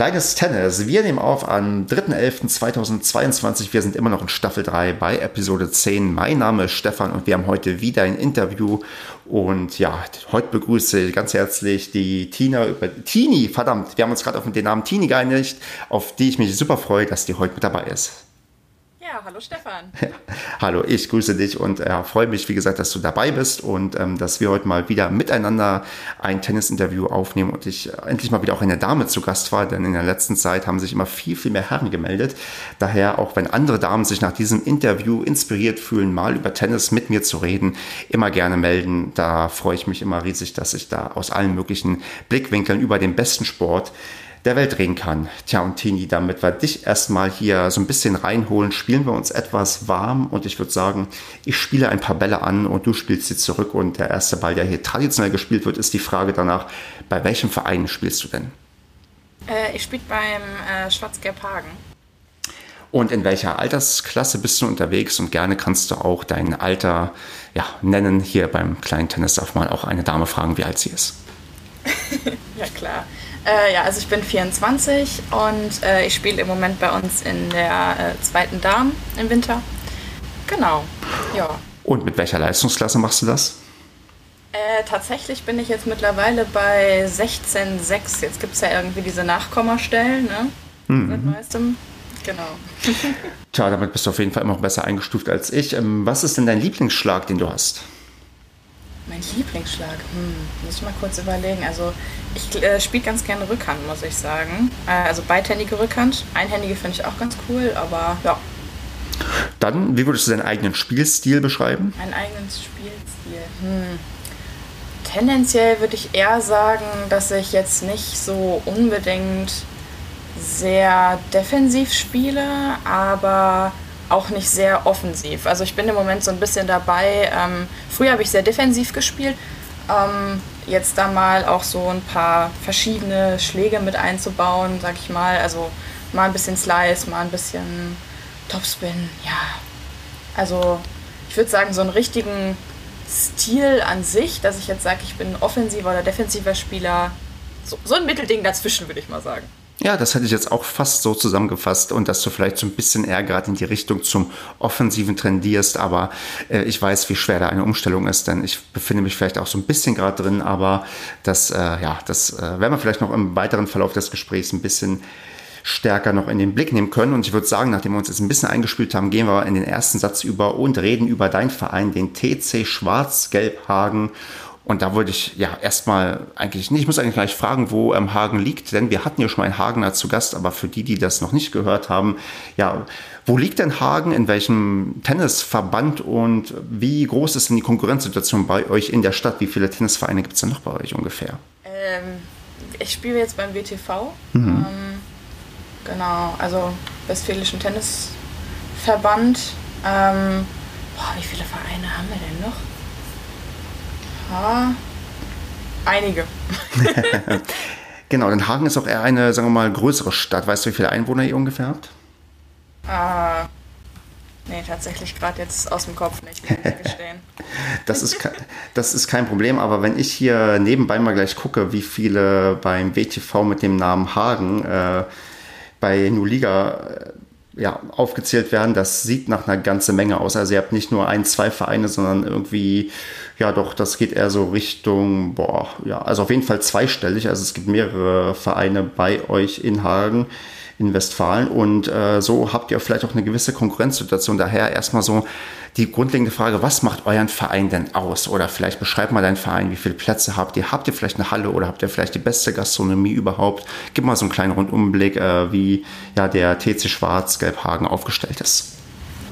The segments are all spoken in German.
Kleines Tennis. Wir nehmen auf am 3.11.2022. Wir sind immer noch in Staffel 3 bei Episode 10. Mein Name ist Stefan und wir haben heute wieder ein Interview. Und ja, heute begrüße ich ganz herzlich die Tina über Tini, verdammt, wir haben uns gerade auf den Namen Tini geeinigt, auf die ich mich super freue, dass die heute mit dabei ist. Ja, hallo Stefan. Hallo, ich grüße dich und äh, freue mich, wie gesagt, dass du dabei bist und ähm, dass wir heute mal wieder miteinander ein Tennisinterview aufnehmen und ich äh, endlich mal wieder auch eine Dame zu Gast war, denn in der letzten Zeit haben sich immer viel, viel mehr Herren gemeldet. Daher, auch wenn andere Damen sich nach diesem Interview inspiriert fühlen, mal über Tennis mit mir zu reden, immer gerne melden. Da freue ich mich immer riesig, dass ich da aus allen möglichen Blickwinkeln über den besten Sport der Welt reden kann. Tja, und Tini, damit wir dich erstmal hier so ein bisschen reinholen, spielen wir uns etwas warm und ich würde sagen, ich spiele ein paar Bälle an und du spielst sie zurück und der erste Ball, der hier traditionell gespielt wird, ist die Frage danach, bei welchem Verein spielst du denn? Äh, ich spiele beim äh, Schwarz-Gelb Hagen. Und in welcher Altersklasse bist du unterwegs? Und gerne kannst du auch dein Alter ja, nennen. Hier beim kleinen Tennis darf man auch eine Dame fragen, wie alt sie ist. ja, klar. Äh, ja, also ich bin 24 und äh, ich spiele im Moment bei uns in der äh, zweiten Darm im Winter. Genau, ja. Und mit welcher Leistungsklasse machst du das? Äh, tatsächlich bin ich jetzt mittlerweile bei 16,6. Jetzt gibt es ja irgendwie diese Nachkommastellen, ne? Mhm. Seit neuestem. Genau. Tja, damit bist du auf jeden Fall immer noch besser eingestuft als ich. Ähm, was ist denn dein Lieblingsschlag, den du hast? Mein Lieblingsschlag, hm, muss ich mal kurz überlegen. Also ich äh, spiele ganz gerne Rückhand, muss ich sagen. Äh, also beidhändige Rückhand. Einhändige finde ich auch ganz cool, aber ja. Dann, wie würdest du deinen eigenen Spielstil beschreiben? Meinen eigenen Spielstil. Hm. Tendenziell würde ich eher sagen, dass ich jetzt nicht so unbedingt sehr defensiv spiele, aber auch nicht sehr offensiv. Also ich bin im Moment so ein bisschen dabei. Ähm, früher habe ich sehr defensiv gespielt. Ähm, jetzt da mal auch so ein paar verschiedene Schläge mit einzubauen, sag ich mal. Also mal ein bisschen Slice, mal ein bisschen Topspin, ja. Also ich würde sagen, so einen richtigen Stil an sich, dass ich jetzt sage, ich bin offensiver oder defensiver Spieler, so, so ein Mittelding dazwischen, würde ich mal sagen. Ja, das hätte ich jetzt auch fast so zusammengefasst und dass du vielleicht so ein bisschen eher gerade in die Richtung zum Offensiven trendierst, aber äh, ich weiß, wie schwer da eine Umstellung ist, denn ich befinde mich vielleicht auch so ein bisschen gerade drin, aber das, äh, ja, das äh, werden wir vielleicht noch im weiteren Verlauf des Gesprächs ein bisschen stärker noch in den Blick nehmen können. Und ich würde sagen, nachdem wir uns jetzt ein bisschen eingespielt haben, gehen wir in den ersten Satz über und reden über deinen Verein, den TC Schwarz-Gelb-Hagen. Und da wollte ich ja erstmal eigentlich nicht, ich muss eigentlich gleich fragen, wo ähm, Hagen liegt, denn wir hatten ja schon mal einen Hagener zu Gast, aber für die, die das noch nicht gehört haben, ja, wo liegt denn Hagen, in welchem Tennisverband und wie groß ist denn die Konkurrenzsituation bei euch in der Stadt? Wie viele Tennisvereine gibt es denn noch bei euch ungefähr? Ähm, ich spiele jetzt beim WTV. Mhm. Ähm, genau, also Westfälischen Tennisverband. Ähm, boah, wie viele Vereine haben wir denn noch? Einige. genau, denn Hagen ist auch eher eine, sagen wir mal, größere Stadt. Weißt du, wie viele Einwohner ihr ungefähr habt? Ah, nee, tatsächlich gerade jetzt aus dem Kopf nicht, gestehen. das, ist, das ist kein Problem, aber wenn ich hier nebenbei mal gleich gucke, wie viele beim WTV mit dem Namen Hagen äh, bei Nuliga äh, ja, aufgezählt werden, das sieht nach einer ganzen Menge aus. Also ihr habt nicht nur ein, zwei Vereine, sondern irgendwie, ja doch, das geht eher so Richtung, boah, ja, also auf jeden Fall zweistellig. Also es gibt mehrere Vereine bei euch in Hagen in Westfalen. Und äh, so habt ihr vielleicht auch eine gewisse Konkurrenzsituation. Daher erstmal so die grundlegende Frage, was macht euren Verein denn aus? Oder vielleicht beschreibt mal deinen Verein, wie viele Plätze habt ihr? Habt ihr vielleicht eine Halle oder habt ihr vielleicht die beste Gastronomie überhaupt? Gib mal so einen kleinen Rundumblick, äh, wie ja, der TC Schwarz-Gelbhagen aufgestellt ist.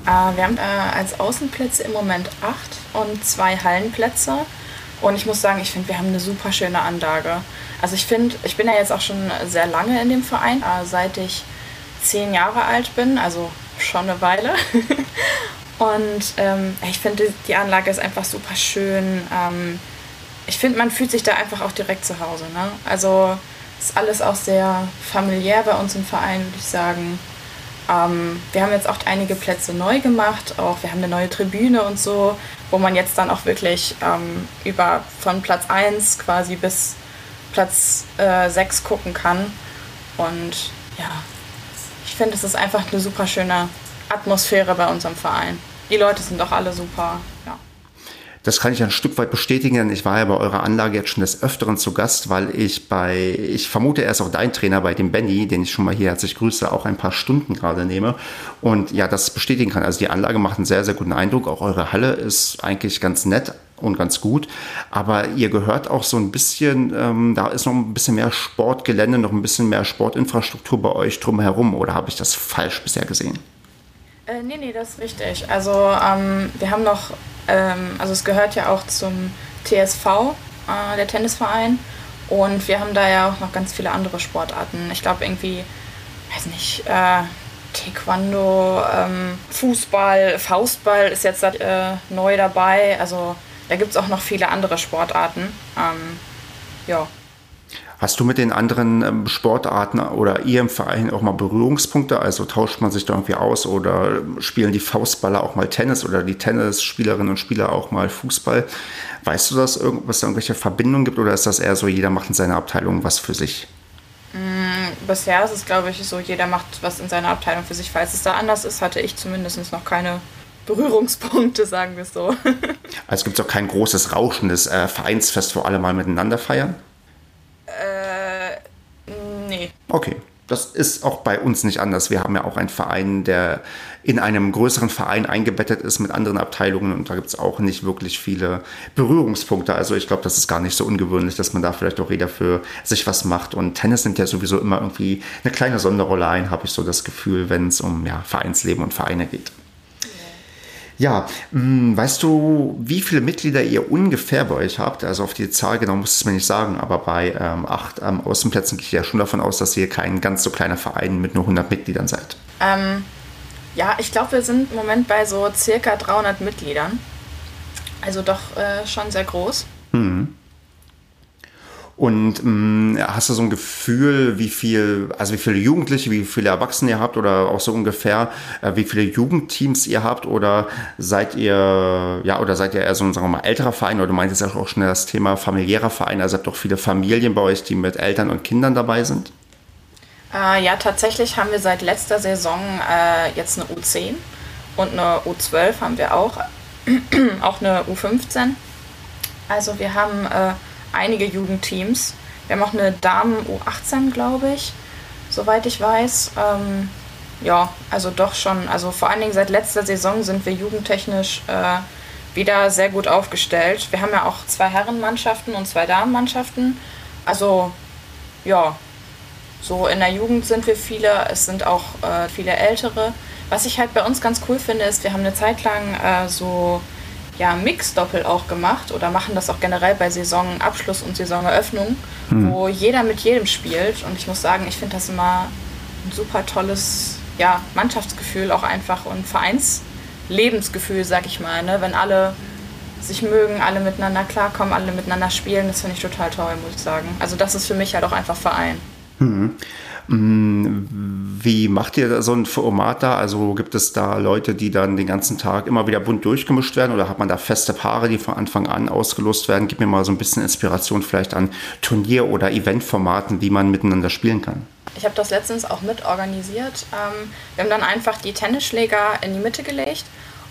Äh, wir haben äh, als Außenplätze im Moment acht und zwei Hallenplätze. Und ich muss sagen, ich finde, wir haben eine super schöne Anlage. Also ich finde, ich bin ja jetzt auch schon sehr lange in dem Verein, äh, seit ich zehn Jahre alt bin, also schon eine Weile. Und ähm, ich finde, die Anlage ist einfach super schön. Ähm, ich finde, man fühlt sich da einfach auch direkt zu Hause. Ne? Also ist alles auch sehr familiär bei uns im Verein, würde ich sagen. Ähm, wir haben jetzt auch einige Plätze neu gemacht, auch wir haben eine neue Tribüne und so, wo man jetzt dann auch wirklich ähm, über von Platz 1 quasi bis Platz äh, 6 gucken kann. Und ja, ich finde, es ist einfach eine super schöne Atmosphäre bei unserem Verein. Die Leute sind doch alle super, ja. Das kann ich ein Stück weit bestätigen, denn ich war ja bei eurer Anlage jetzt schon des Öfteren zu Gast, weil ich bei, ich vermute, er ist auch dein Trainer bei dem Benny, den ich schon mal hier herzlich grüße, auch ein paar Stunden gerade nehme und ja, das bestätigen kann. Also die Anlage macht einen sehr, sehr guten Eindruck. Auch eure Halle ist eigentlich ganz nett und ganz gut. Aber ihr gehört auch so ein bisschen, ähm, da ist noch ein bisschen mehr Sportgelände, noch ein bisschen mehr Sportinfrastruktur bei euch drumherum. Oder habe ich das falsch bisher gesehen? Äh, nee, nee, das ist richtig. Also ähm, wir haben noch, ähm, also es gehört ja auch zum TSV, äh, der Tennisverein. Und wir haben da ja auch noch ganz viele andere Sportarten. Ich glaube irgendwie, weiß nicht, äh, Taekwondo, ähm, Fußball, Faustball ist jetzt äh, neu dabei. Also da gibt es auch noch viele andere Sportarten. Ähm, ja. Hast du mit den anderen ähm, Sportarten oder ihr im Verein auch mal Berührungspunkte? Also tauscht man sich da irgendwie aus oder spielen die Faustballer auch mal Tennis oder die Tennisspielerinnen und Spieler auch mal Fußball? Weißt du das, was da irgendwelche Verbindungen gibt oder ist das eher so, jeder macht in seiner Abteilung was für sich? Mm, bisher ist es, glaube ich, so, jeder macht was in seiner Abteilung für sich. Falls es da anders ist, hatte ich zumindest noch keine Berührungspunkte, sagen wir es so. also gibt es auch kein großes rauschendes äh, Vereinsfest, wo alle mal miteinander feiern? Nee. Okay. Das ist auch bei uns nicht anders. Wir haben ja auch einen Verein, der in einem größeren Verein eingebettet ist mit anderen Abteilungen und da gibt es auch nicht wirklich viele Berührungspunkte. Also ich glaube, das ist gar nicht so ungewöhnlich, dass man da vielleicht auch jeder für sich was macht. Und Tennis nimmt ja sowieso immer irgendwie eine kleine Sonderrolle ein, habe ich so das Gefühl, wenn es um ja, Vereinsleben und Vereine geht. Ja, hm, weißt du, wie viele Mitglieder ihr ungefähr bei euch habt? Also auf die Zahl genau muss es mir nicht sagen, aber bei ähm, acht ähm, Außenplätzen gehe ich ja schon davon aus, dass ihr kein ganz so kleiner Verein mit nur 100 Mitgliedern seid. Ähm, ja, ich glaube, wir sind im Moment bei so circa 300 Mitgliedern. Also doch äh, schon sehr groß. Mhm. Und mh, hast du so ein Gefühl, wie viel, also wie viele Jugendliche, wie viele Erwachsene ihr habt oder auch so ungefähr, äh, wie viele Jugendteams ihr habt oder seid ihr, ja, oder seid ihr eher so ein, sagen wir mal, älterer Verein oder du meintest auch schon das Thema familiärer Verein, also habt doch viele Familien bei euch, die mit Eltern und Kindern dabei sind? Äh, ja, tatsächlich haben wir seit letzter Saison äh, jetzt eine U10 und eine U12 haben wir auch, auch eine U15. Also wir haben äh, einige Jugendteams. Wir haben auch eine Damen U18, glaube ich, soweit ich weiß. Ähm, ja, also doch schon. Also vor allen Dingen seit letzter Saison sind wir jugendtechnisch äh, wieder sehr gut aufgestellt. Wir haben ja auch zwei Herrenmannschaften und zwei Damenmannschaften. Also ja, so in der Jugend sind wir viele, es sind auch äh, viele Ältere. Was ich halt bei uns ganz cool finde, ist, wir haben eine Zeit lang äh, so ja, Mix-Doppel auch gemacht oder machen das auch generell bei Saisonabschluss und Saisoneröffnung, hm. wo jeder mit jedem spielt. Und ich muss sagen, ich finde das immer ein super tolles ja, Mannschaftsgefühl auch einfach und Vereinslebensgefühl, sag ich mal. Ne? Wenn alle sich mögen, alle miteinander klarkommen, alle miteinander spielen, das finde ich total toll, muss ich sagen. Also das ist für mich halt auch einfach Verein. Hm. Wie macht ihr so ein Format da? Also gibt es da Leute, die dann den ganzen Tag immer wieder bunt durchgemischt werden oder hat man da feste Paare, die von Anfang an ausgelost werden? Gib mir mal so ein bisschen Inspiration vielleicht an Turnier- oder Eventformaten, wie man miteinander spielen kann. Ich habe das letztens auch mit organisiert. Ähm, wir haben dann einfach die Tennisschläger in die Mitte gelegt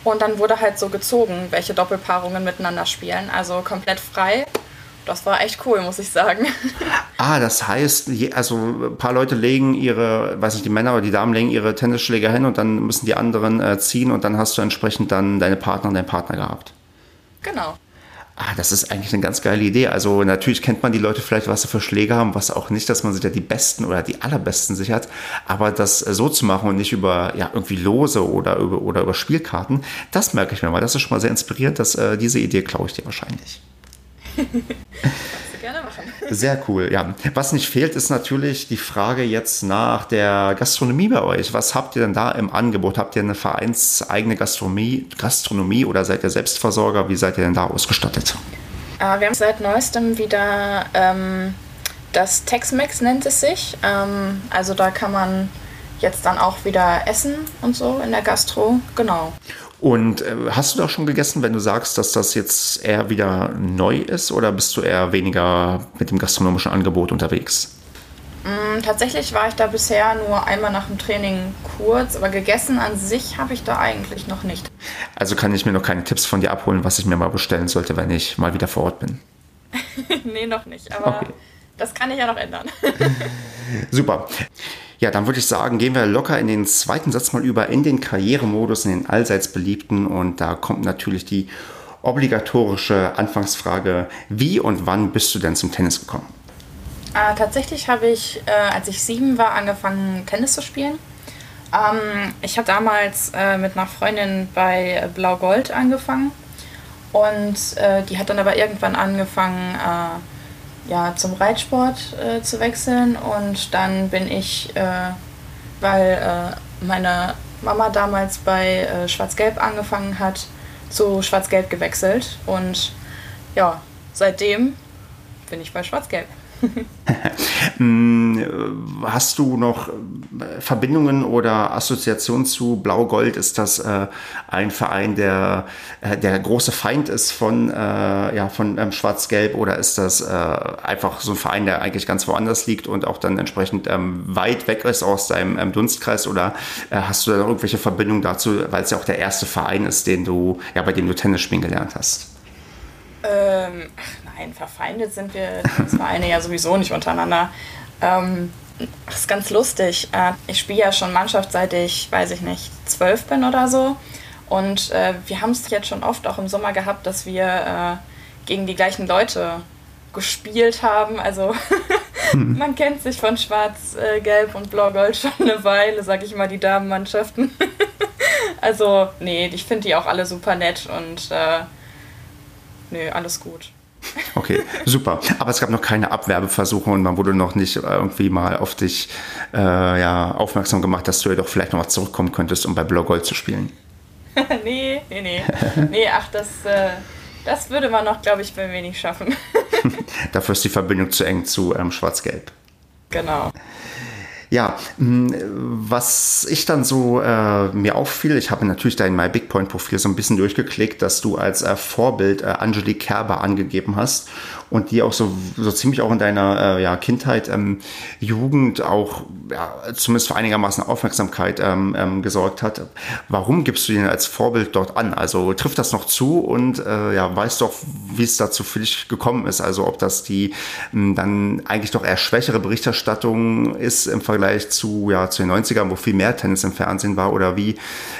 und dann wurde halt so gezogen, welche Doppelpaarungen miteinander spielen. Also komplett frei das war echt cool, muss ich sagen. Ah, das heißt, also ein paar Leute legen ihre, weiß nicht, die Männer oder die Damen legen ihre Tennisschläger hin und dann müssen die anderen äh, ziehen und dann hast du entsprechend dann deine Partner und deinen Partner gehabt. Genau. Ah, das ist eigentlich eine ganz geile Idee. Also natürlich kennt man die Leute vielleicht, was sie für Schläge haben, was auch nicht, dass man sich ja die besten oder die allerbesten sichert. Aber das äh, so zu machen und nicht über ja irgendwie Lose oder über oder über Spielkarten, das merke ich mir mal. Das ist schon mal sehr inspirierend. Dass äh, diese Idee klaue ich dir wahrscheinlich. Du gerne machen. Sehr cool, ja. Was nicht fehlt, ist natürlich die Frage jetzt nach der Gastronomie bei euch. Was habt ihr denn da im Angebot? Habt ihr eine vereinseigene Gastronomie, Gastronomie oder seid ihr Selbstversorger? Wie seid ihr denn da ausgestattet? Äh, wir haben seit neuestem wieder ähm, das Tex-Mex nennt es sich. Ähm, also da kann man jetzt dann auch wieder essen und so in der Gastro. Genau. Und äh, hast du da schon gegessen, wenn du sagst, dass das jetzt eher wieder neu ist oder bist du eher weniger mit dem gastronomischen Angebot unterwegs? Mm, tatsächlich war ich da bisher nur einmal nach dem Training kurz, aber gegessen an sich habe ich da eigentlich noch nicht. Also kann ich mir noch keine Tipps von dir abholen, was ich mir mal bestellen sollte, wenn ich mal wieder vor Ort bin. nee, noch nicht, aber okay. das kann ich ja noch ändern. Super. Ja, dann würde ich sagen, gehen wir locker in den zweiten Satz mal über, in den Karrieremodus, in den allseits beliebten. Und da kommt natürlich die obligatorische Anfangsfrage, wie und wann bist du denn zum Tennis gekommen? Äh, tatsächlich habe ich, äh, als ich sieben war, angefangen, Tennis zu spielen. Ähm, ich habe damals äh, mit einer Freundin bei Blau-Gold angefangen und äh, die hat dann aber irgendwann angefangen, äh, ja, zum Reitsport äh, zu wechseln. Und dann bin ich, äh, weil äh, meine Mama damals bei äh, Schwarz-Gelb angefangen hat, zu Schwarz-Gelb gewechselt. Und ja, seitdem bin ich bei Schwarz-Gelb. Hm, hast du noch äh, Verbindungen oder Assoziationen zu Blau-Gold? Ist das äh, ein Verein, der äh, der große Feind ist von, äh, ja, von ähm, Schwarz-Gelb oder ist das äh, einfach so ein Verein, der eigentlich ganz woanders liegt und auch dann entsprechend ähm, weit weg ist aus deinem ähm, Dunstkreis? Oder äh, hast du da irgendwelche Verbindungen dazu, weil es ja auch der erste Verein ist, den du, ja, bei dem du Tennis spielen gelernt hast? Ähm, nein, verfeindet sind wir Vereine ja sowieso nicht untereinander. Ähm, das ist ganz lustig. Äh, ich spiele ja schon Mannschaft seit ich, weiß ich nicht, zwölf bin oder so. Und äh, wir haben es jetzt schon oft auch im Sommer gehabt, dass wir äh, gegen die gleichen Leute gespielt haben. Also hm. man kennt sich von Schwarz, äh, Gelb und Blau-Gold schon eine Weile, sag ich mal, die Damenmannschaften. also, nee, ich finde die auch alle super nett und äh, nee, alles gut. Okay, super. Aber es gab noch keine Abwerbeversuche und man wurde noch nicht irgendwie mal auf dich äh, ja, aufmerksam gemacht, dass du ja doch vielleicht noch mal zurückkommen könntest, um bei Blaugold zu spielen. nee, nee, nee. Nee, ach, das, äh, das würde man noch, glaube ich, bei mir nicht schaffen. Dafür ist die Verbindung zu eng zu ähm, Schwarz-Gelb. Genau. Ja, was ich dann so äh, mir auffiel, ich habe natürlich dein My Big Point Profil so ein bisschen durchgeklickt, dass du als äh, Vorbild äh, Angelique Kerber angegeben hast und die auch so, so ziemlich auch in deiner äh, ja, Kindheit, ähm, Jugend auch ja, zumindest für einigermaßen Aufmerksamkeit ähm, ähm, gesorgt hat. Warum gibst du den als Vorbild dort an? Also trifft das noch zu und äh, ja, weißt doch, wie es dazu für dich gekommen ist? Also ob das die mh, dann eigentlich doch eher schwächere Berichterstattung ist im Vergleich zu, ja, zu den 90ern, wo viel mehr Tennis im Fernsehen war oder wie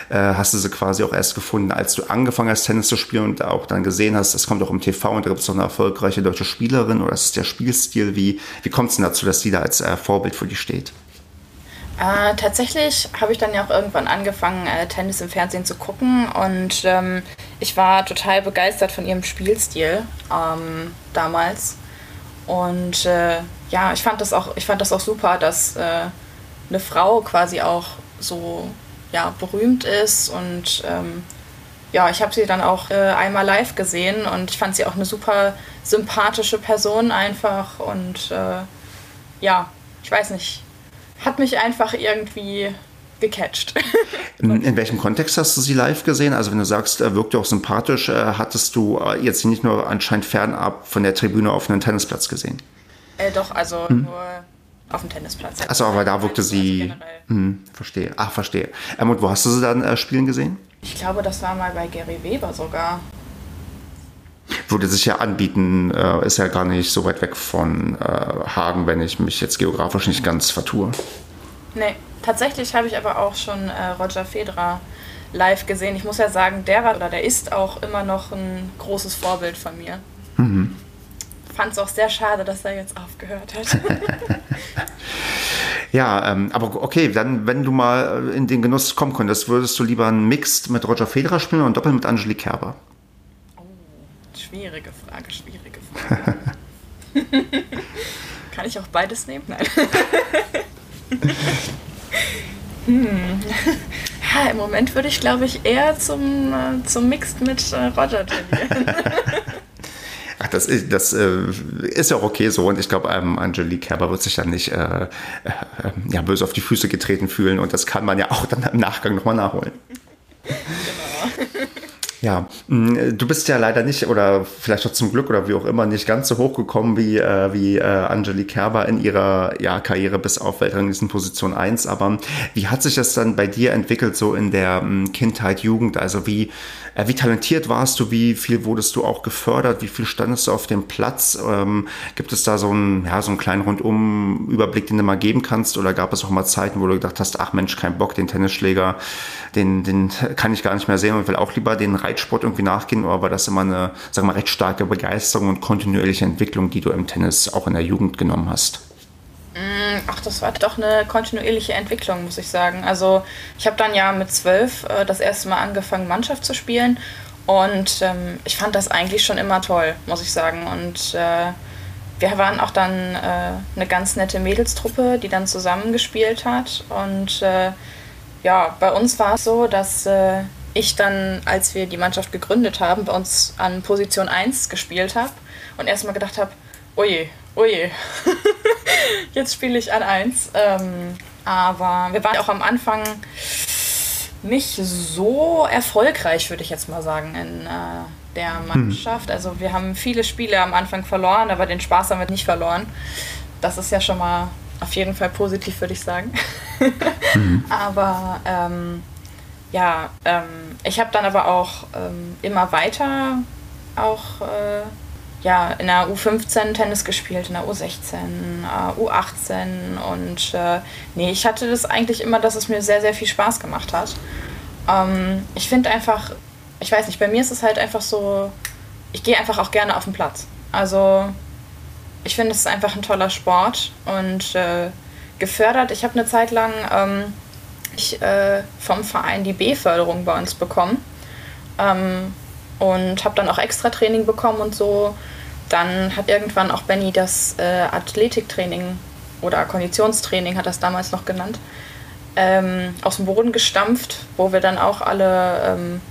äh, hast du sie quasi auch erst gefunden, als du angefangen hast, Tennis zu spielen und auch dann gesehen hast, es kommt auch im TV und da gibt es noch eine erfolgreiche deutsche Spielerin oder ist es der Spielstil? Wie, wie kommt es denn dazu, dass die da als äh, Vorbild für dich steht? Äh, tatsächlich habe ich dann ja auch irgendwann angefangen, äh, Tennis im Fernsehen zu gucken und ähm, ich war total begeistert von ihrem Spielstil ähm, damals. Und äh, ja, ich fand das auch, ich fand das auch super, dass äh, eine Frau quasi auch so ja, berühmt ist und ähm, ja, ich habe sie dann auch äh, einmal live gesehen und ich fand sie auch eine super sympathische Person einfach und äh, ja, ich weiß nicht, hat mich einfach irgendwie gecatcht. in, in, welchem Kontext hast du sie live gesehen? Also wenn du sagst, er wirkte auch sympathisch, äh, hattest du äh, jetzt nicht nur anscheinend fernab von der Tribüne auf einem Tennisplatz gesehen? Äh, doch, also hm? nur auf dem Tennisplatz. Achso, aber da wirkte sie. Also hm, verstehe. Ach, verstehe. Ähm, und wo hast du sie dann äh, spielen gesehen? Ich glaube, das war mal bei Gary Weber sogar. Würde sich ja anbieten, äh, ist ja gar nicht so weit weg von äh, Hagen, wenn ich mich jetzt geografisch nicht ganz vertue. Nee, tatsächlich habe ich aber auch schon äh, Roger Federer live gesehen. Ich muss ja sagen, der war oder der ist auch immer noch ein großes Vorbild von mir. Mhm. Fand es auch sehr schade, dass er jetzt aufgehört hat. Ja, ähm, aber okay, dann, wenn du mal in den Genuss kommen könntest, würdest du lieber einen Mixed mit Roger Federer spielen ein Doppel mit Angelique Kerber? Oh, schwierige Frage, schwierige Frage. Kann ich auch beides nehmen? Nein. hm. Ja, im Moment würde ich, glaube ich, eher zum, äh, zum Mixed mit äh, Roger tendieren. Ach, das ist, das äh, ist ja auch okay so und ich glaube, ähm, Angelique Kerber wird sich dann nicht äh, äh, ja, böse auf die Füße getreten fühlen und das kann man ja auch dann im Nachgang nochmal nachholen. Genau. Ja, mm, du bist ja leider nicht oder vielleicht auch zum Glück oder wie auch immer nicht ganz so hoch gekommen wie, äh, wie äh, Angelique Kerber in ihrer ja, Karriere bis auf Weltranglistenposition 1. Aber wie hat sich das dann bei dir entwickelt, so in der ähm, Kindheit, Jugend? Also wie, wie talentiert warst du? Wie viel wurdest du auch gefördert? Wie viel standest du auf dem Platz? Ähm, gibt es da so einen, ja, so einen kleinen Rundum-Überblick, den du mal geben kannst? Oder gab es auch mal Zeiten, wo du gedacht hast, ach Mensch, kein Bock, den Tennisschläger, den, den kann ich gar nicht mehr sehen und will auch lieber den Reitsport irgendwie nachgehen? Oder war das immer eine, sag mal, recht starke Begeisterung und kontinuierliche Entwicklung, die du im Tennis auch in der Jugend genommen hast? Mm, ach, das war doch eine kontinuierliche Entwicklung, muss ich sagen. Also ich habe dann ja mit zwölf äh, das erste Mal angefangen, Mannschaft zu spielen. Und ähm, ich fand das eigentlich schon immer toll, muss ich sagen. Und äh, wir waren auch dann äh, eine ganz nette Mädelstruppe, die dann zusammengespielt hat. Und äh, ja, bei uns war es so, dass äh, ich dann, als wir die Mannschaft gegründet haben, bei uns an Position 1 gespielt habe und erstmal gedacht habe, oje, oje, jetzt spiele ich an 1. Ähm, aber wir waren auch am Anfang nicht so erfolgreich, würde ich jetzt mal sagen, in äh, der hm. Mannschaft. Also wir haben viele Spiele am Anfang verloren, aber den Spaß haben wir nicht verloren. Das ist ja schon mal auf jeden Fall positiv, würde ich sagen. mhm. Aber ähm, ja, ähm, ich habe dann aber auch ähm, immer weiter auch äh, ja, in der U15 Tennis gespielt, in der U16, äh, U18 und äh, nee, ich hatte das eigentlich immer, dass es mir sehr, sehr viel Spaß gemacht hat. Ähm, ich finde einfach, ich weiß nicht, bei mir ist es halt einfach so, ich gehe einfach auch gerne auf den Platz. Also ich finde, es ist einfach ein toller Sport und äh, gefördert. Ich habe eine Zeit lang ähm, ich, äh, vom Verein die B-Förderung bei uns bekommen. Ähm, und habe dann auch extra Training bekommen und so. Dann hat irgendwann auch Benny das äh, Athletiktraining oder Konditionstraining, hat das damals noch genannt, ähm, aus dem Boden gestampft, wo wir dann auch alle ähm,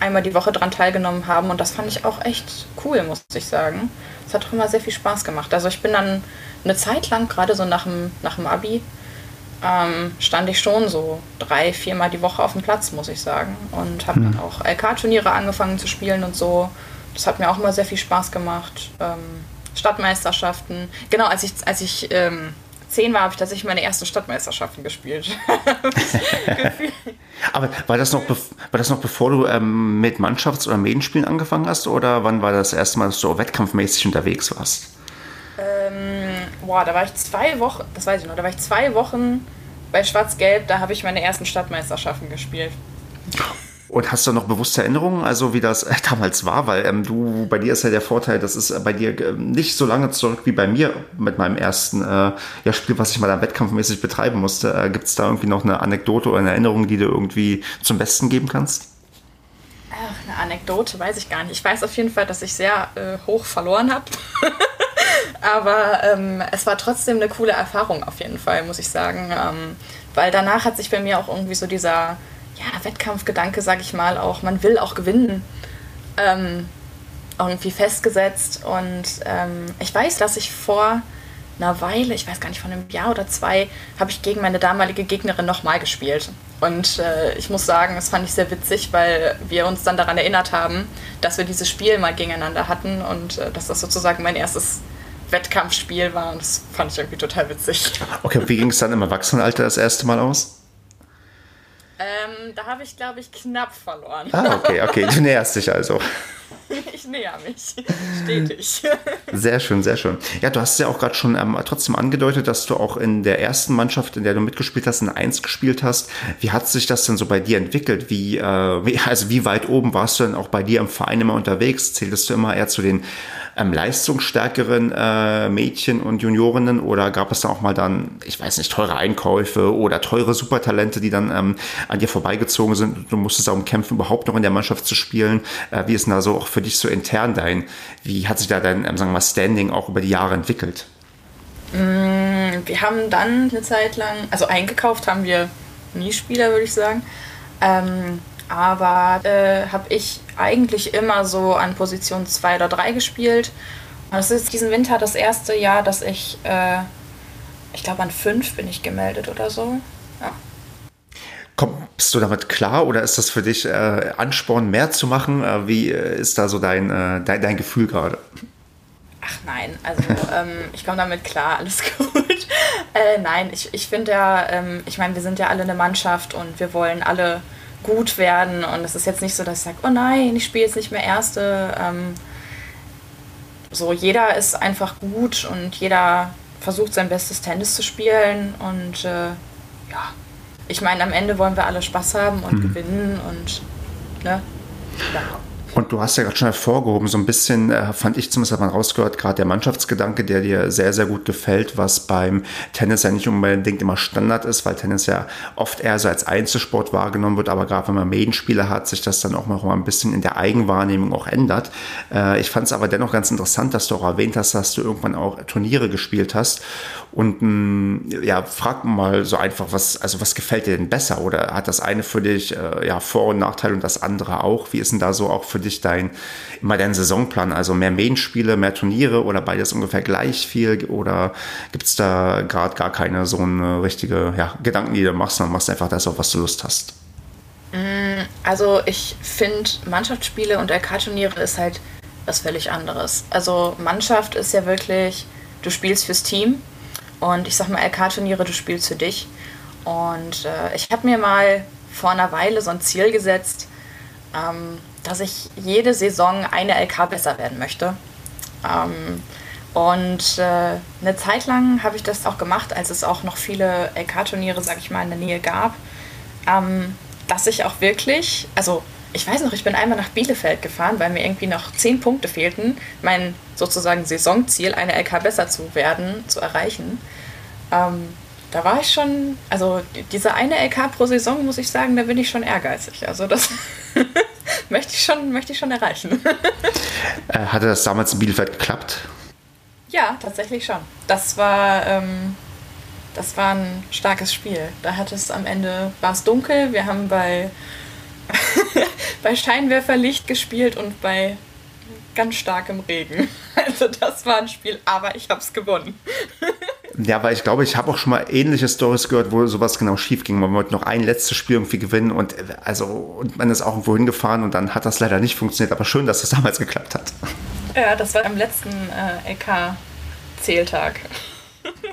einmal die Woche dran teilgenommen haben. Und das fand ich auch echt cool, muss ich sagen. Es hat auch immer sehr viel Spaß gemacht. Also ich bin dann eine Zeit lang, gerade so nach dem, nach dem Abi, ähm, stand ich schon so drei, viermal die Woche auf dem Platz, muss ich sagen. Und habe mhm. dann auch LK-Turniere angefangen zu spielen und so. Das hat mir auch immer sehr viel Spaß gemacht. Ähm, Stadtmeisterschaften. Genau, als ich, als ich ähm, zehn war, habe ich tatsächlich meine ersten Stadtmeisterschaften gespielt. Aber war das noch, war das noch bevor du ähm, mit Mannschafts- oder Medienspielen angefangen hast? Oder wann war das erste Mal, dass du wettkampfmäßig unterwegs warst? Ähm, boah, da war ich zwei Wochen, das weiß ich noch, da war ich zwei Wochen bei Schwarz-Gelb, da habe ich meine ersten Stadtmeisterschaften gespielt. Und hast du noch bewusste Erinnerungen, also wie das äh, damals war? Weil ähm, du, bei dir ist ja der Vorteil, das ist bei dir äh, nicht so lange zurück wie bei mir mit meinem ersten äh, ja, Spiel, was ich mal dann wettkampfmäßig betreiben musste. Äh, Gibt es da irgendwie noch eine Anekdote oder eine Erinnerung, die du irgendwie zum Besten geben kannst? Ach, eine Anekdote weiß ich gar nicht. Ich weiß auf jeden Fall, dass ich sehr äh, hoch verloren habe. Aber ähm, es war trotzdem eine coole Erfahrung auf jeden Fall, muss ich sagen. Ähm, weil danach hat sich bei mir auch irgendwie so dieser ja, Wettkampfgedanke, sag ich mal, auch, man will auch gewinnen, ähm, irgendwie festgesetzt. Und ähm, ich weiß, dass ich vor einer Weile, ich weiß gar nicht, von einem Jahr oder zwei, habe ich gegen meine damalige Gegnerin nochmal gespielt. Und äh, ich muss sagen, das fand ich sehr witzig, weil wir uns dann daran erinnert haben, dass wir dieses Spiel mal gegeneinander hatten und äh, dass das sozusagen mein erstes Wettkampfspiel war. Und das fand ich irgendwie total witzig. Okay, wie ging es dann im Erwachsenenalter das erste Mal aus? Ähm, da habe ich, glaube ich, knapp verloren. Ah, okay, okay. Du näherst dich also. ich näher mich. Stetig. Sehr schön, sehr schön. Ja, du hast ja auch gerade schon ähm, trotzdem angedeutet, dass du auch in der ersten Mannschaft, in der du mitgespielt hast, in 1 gespielt hast. Wie hat sich das denn so bei dir entwickelt? Wie, äh, wie, also wie weit oben warst du denn auch bei dir im Verein immer unterwegs? Zähltest du immer eher zu den ähm, leistungsstärkeren äh, Mädchen und Juniorinnen oder gab es da auch mal dann, ich weiß nicht, teure Einkäufe oder teure Supertalente, die dann ähm, an dir vorbeigezogen sind? Du musstest darum kämpfen, überhaupt noch in der Mannschaft zu spielen. Äh, wie ist denn da so auch für dich so intern dein, wie hat sich da dein, ähm, sagen wir mal, Standing auch über die Jahre entwickelt? Mm, wir haben dann eine Zeit lang, also eingekauft haben wir nie Spieler, würde ich sagen. Ähm, aber äh, habe ich eigentlich immer so an Position 2 oder 3 gespielt. Und es ist diesen Winter das erste Jahr, dass ich, äh, ich glaube an 5 bin ich gemeldet oder so. Ja. Kommst du damit klar oder ist das für dich äh, Ansporn, mehr zu machen? Äh, wie äh, ist da so dein, äh, dein, dein Gefühl gerade? Ach nein, also ähm, ich komme damit klar, alles gut. äh, nein, ich, ich finde ja, ähm, ich meine, wir sind ja alle eine Mannschaft und wir wollen alle gut werden und es ist jetzt nicht so, dass ich sage, oh nein, ich spiele jetzt nicht mehr Erste. Ähm, so, jeder ist einfach gut und jeder versucht sein bestes Tennis zu spielen und äh, ja, ich meine, am Ende wollen wir alle Spaß haben und mhm. gewinnen und ne, ja. Und du hast ja gerade schon hervorgehoben, so ein bisschen äh, fand ich zumindest, hat man rausgehört, gerade der Mannschaftsgedanke, der dir sehr, sehr gut gefällt, was beim Tennis ja nicht unbedingt immer Standard ist, weil Tennis ja oft eher so als Einzelsport wahrgenommen wird, aber gerade wenn man Medienspiele hat, sich das dann auch mal ein bisschen in der Eigenwahrnehmung auch ändert. Äh, ich fand es aber dennoch ganz interessant, dass du auch erwähnt hast, dass du irgendwann auch Turniere gespielt hast. Und mh, mm, ja, frag mal so einfach, was, also was gefällt dir denn besser? Oder hat das eine für dich äh, ja, Vor- und Nachteile und das andere auch? Wie ist denn da so auch für dich dein, immer dein Saisonplan? Also mehr Main-Spiele, mehr Turniere oder beides ungefähr gleich viel? Oder gibt es da gerade gar keine so eine richtige ja, Gedanken, die du machst, sondern machst einfach das, auf was du Lust hast? Mm, also ich finde Mannschaftsspiele und LK-Turniere ist halt was völlig anderes. Also Mannschaft ist ja wirklich, du spielst fürs Team und ich sag mal LK-Turniere, du spielst für dich. Und äh, ich habe mir mal vor einer Weile so ein Ziel gesetzt, ähm, dass ich jede Saison eine LK besser werden möchte. Ähm, und äh, eine Zeit lang habe ich das auch gemacht, als es auch noch viele LK-Turniere, sag ich mal, in der Nähe gab, ähm, dass ich auch wirklich, also ich weiß noch, ich bin einmal nach Bielefeld gefahren, weil mir irgendwie noch zehn Punkte fehlten, mein sozusagen Saisonziel, eine LK besser zu werden, zu erreichen. Ähm, da war ich schon, also diese eine LK pro Saison, muss ich sagen, da bin ich schon ehrgeizig. Also das möchte, ich schon, möchte ich schon erreichen. Äh, hatte das damals in Bielefeld geklappt? Ja, tatsächlich schon. Das war, ähm, das war ein starkes Spiel. Da hat es am Ende, war es dunkel, wir haben bei, bei Scheinwerferlicht gespielt und bei ganz starkem Regen. Also das war ein Spiel, aber ich habe es gewonnen. Ja, weil ich glaube, ich habe auch schon mal ähnliche Stories gehört, wo sowas genau schief ging. Man wollte noch ein letztes Spiel irgendwie gewinnen und also und man ist auch irgendwo hingefahren und dann hat das leider nicht funktioniert. Aber schön, dass das damals geklappt hat. Ja, das war am letzten äh, LK-Zähltag.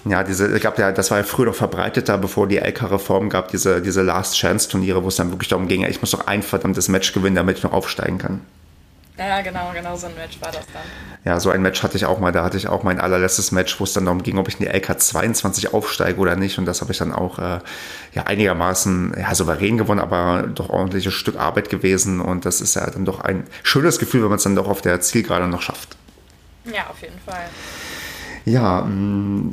Ja, diese, gab ja, das war ja früher noch verbreiteter, bevor die LK-Reform gab, diese, diese Last-Chance-Turniere, wo es dann wirklich darum ging, ich muss noch ein verdammtes Match gewinnen, damit ich noch aufsteigen kann. Ja, genau, genau so ein Match war das dann. Ja, so ein Match hatte ich auch mal. Da hatte ich auch mein allerletztes Match, wo es dann darum ging, ob ich in die LK 22 aufsteige oder nicht. Und das habe ich dann auch äh, ja, einigermaßen ja, souverän gewonnen, aber doch ordentliches Stück Arbeit gewesen. Und das ist ja dann doch ein schönes Gefühl, wenn man es dann doch auf der Zielgerade noch schafft. Ja, auf jeden Fall. Ja, mm,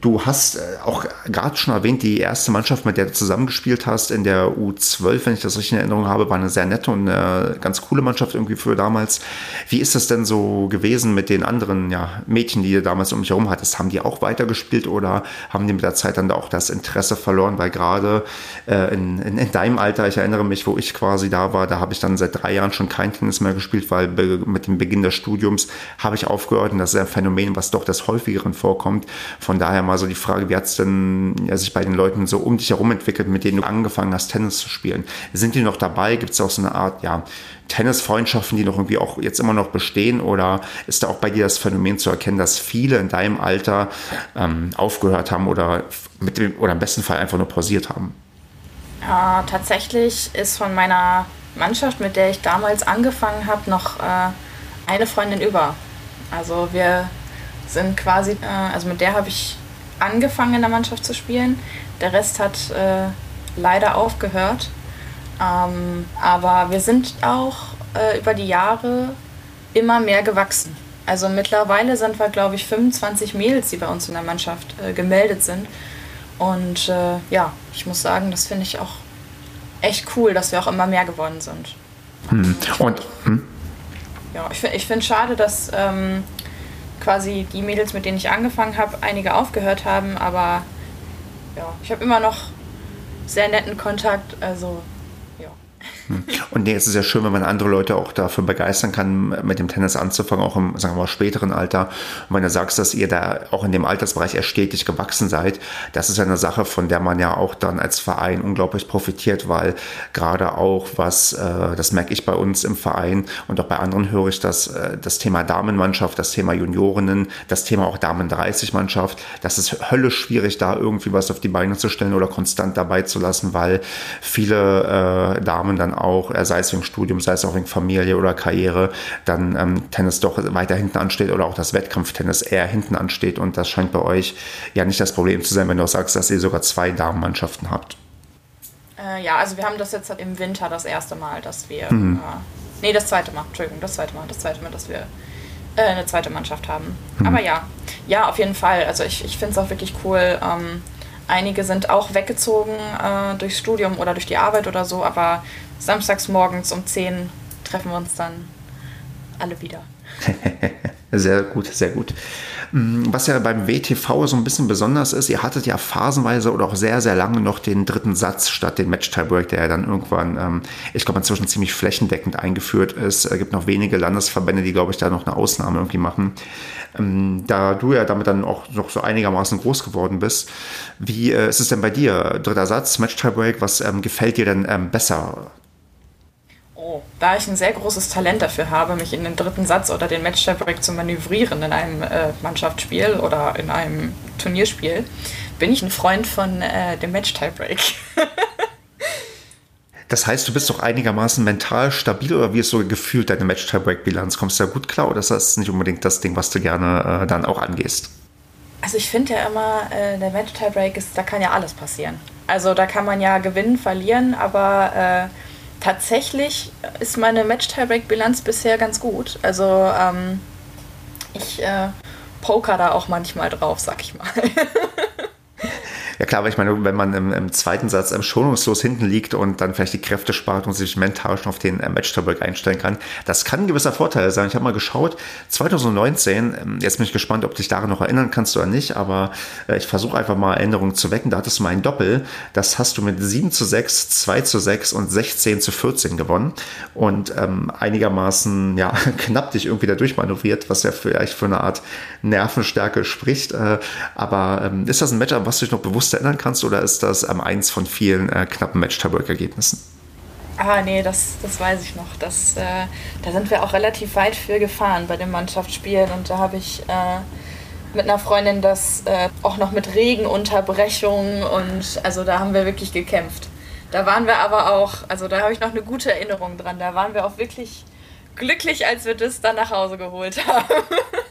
du hast äh, auch gerade schon erwähnt, die erste Mannschaft, mit der du zusammengespielt hast in der U12, wenn ich das richtig in Erinnerung habe, war eine sehr nette und eine ganz coole Mannschaft irgendwie für damals. Wie ist das denn so gewesen mit den anderen ja, Mädchen, die du damals um dich herum hattest? Haben die auch weitergespielt oder haben die mit der Zeit dann auch das Interesse verloren? Weil gerade äh, in, in, in, deinem Alter, ich erinnere mich, wo ich quasi da war, da habe ich dann seit drei Jahren schon kein Tennis mehr gespielt, weil mit dem Beginn des Studiums habe ich aufgehört und das ist ein Phänomen, was doch das häufigeren vorkommt. Von daher mal so die Frage, wie hat es denn ja, sich bei den Leuten so um dich herum entwickelt, mit denen du angefangen hast, Tennis zu spielen? Sind die noch dabei? Gibt es auch so eine Art, ja, Tennisfreundschaften, die noch irgendwie auch jetzt immer noch bestehen? Oder ist da auch bei dir das Phänomen zu erkennen, dass viele in deinem Alter ähm, aufgehört haben oder, mit dem, oder im besten Fall einfach nur pausiert haben? Ja, tatsächlich ist von meiner Mannschaft, mit der ich damals angefangen habe, noch äh, eine Freundin über. Also wir sind quasi, äh, also mit der habe ich angefangen in der Mannschaft zu spielen. Der Rest hat äh, leider aufgehört. Ähm, aber wir sind auch äh, über die Jahre immer mehr gewachsen. Also mittlerweile sind wir, glaube ich, 25 Mädels, die bei uns in der Mannschaft äh, gemeldet sind. Und äh, ja, ich muss sagen, das finde ich auch echt cool, dass wir auch immer mehr geworden sind. Hm. Und hm? ja, ich, ich finde es schade, dass ähm, quasi die Mädels, mit denen ich angefangen habe, einige aufgehört haben, aber ja, ich habe immer noch sehr netten Kontakt, also und nee, es ist ja schön, wenn man andere Leute auch dafür begeistern kann, mit dem Tennis anzufangen, auch im, sagen wir mal, späteren Alter. Und wenn du sagst, dass ihr da auch in dem Altersbereich erst stetig gewachsen seid, das ist ja eine Sache, von der man ja auch dann als Verein unglaublich profitiert, weil gerade auch was, äh, das merke ich bei uns im Verein und auch bei anderen höre ich das, äh, das Thema Damenmannschaft, das Thema Juniorinnen, das Thema auch Damen 30 Mannschaft, das ist höllisch schwierig, da irgendwie was auf die Beine zu stellen oder konstant dabei zu lassen, weil viele äh, Damen dann auch, äh, sei es wegen Studium, sei es auch wegen Familie oder Karriere, dann ähm, Tennis doch weiter hinten ansteht oder auch das Wettkampftennis eher hinten ansteht. Und das scheint bei euch ja nicht das Problem zu sein, wenn du auch sagst, dass ihr sogar zwei Damenmannschaften habt. Äh, ja, also wir haben das jetzt im Winter das erste Mal, dass wir. Mhm. Äh, nee, das zweite Mal, Entschuldigung, das zweite Mal, das zweite Mal, dass wir äh, eine zweite Mannschaft haben. Mhm. Aber ja, ja, auf jeden Fall. Also ich, ich finde es auch wirklich cool. Ähm, einige sind auch weggezogen äh, durchs Studium oder durch die Arbeit oder so, aber samstags morgens um 10 treffen wir uns dann alle wieder. sehr gut, sehr gut. Mm, was ja beim WTV so ein bisschen besonders ist, ihr hattet ja phasenweise oder auch sehr, sehr lange noch den dritten Satz statt den Match-Tiebreak, der ja dann irgendwann, ähm, ich glaube, inzwischen ziemlich flächendeckend eingeführt ist. Es gibt noch wenige Landesverbände, die, glaube ich, da noch eine Ausnahme irgendwie machen. Ähm, da du ja damit dann auch noch so einigermaßen groß geworden bist, wie äh, ist es denn bei dir? Dritter Satz, Match-Tiebreak, was ähm, gefällt dir denn besser? Oh, da ich ein sehr großes Talent dafür habe, mich in den dritten Satz oder den match zu manövrieren in einem äh, Mannschaftsspiel oder in einem Turnierspiel, bin ich ein Freund von äh, dem Match-Tiebreak. das heißt, du bist doch einigermaßen mental stabil oder wie ist so gefühlt deine Match-Tiebreak-Bilanz? Kommst du da gut klar oder ist das nicht unbedingt das Ding, was du gerne äh, dann auch angehst? Also ich finde ja immer, äh, der Match-Tiebreak ist, da kann ja alles passieren. Also da kann man ja gewinnen, verlieren, aber äh, tatsächlich ist meine Match-Tiebreak-Bilanz bisher ganz gut. Also ähm, ich äh, poker da auch manchmal drauf, sag ich mal. Ja klar, aber ich meine, wenn man im, im zweiten Satz ähm, schonungslos hinten liegt und dann vielleicht die Kräfte spart und sich mental schon auf den äh, Match-Tiebreak einstellen kann, das kann ein gewisser Vorteil sein. Ich habe mal geschaut, 2019, ähm, jetzt bin ich gespannt, ob du dich daran noch erinnern kannst oder nicht, aber äh, ich versuche einfach mal Erinnerungen zu wecken. Da hattest du mal ein Doppel, das hast du mit 7 zu 6, 2 zu 6 und 16 zu 14 gewonnen und ähm, einigermaßen ja, knapp dich irgendwie da durchmanövriert, was ja vielleicht für eine Art Nervenstärke spricht. Äh, aber ähm, ist das ein Matchup, was du dich noch bewusst bewusst erinnern kannst oder ist das ähm, eins von vielen äh, knappen Match-Tabak-Ergebnissen? Ah, nee, das, das weiß ich noch. Das, äh, da sind wir auch relativ weit für gefahren bei den Mannschaftsspielen und da habe ich äh, mit einer Freundin das äh, auch noch mit Regenunterbrechungen und also da haben wir wirklich gekämpft. Da waren wir aber auch, also da habe ich noch eine gute Erinnerung dran. Da waren wir auch wirklich glücklich, als wir das dann nach Hause geholt haben.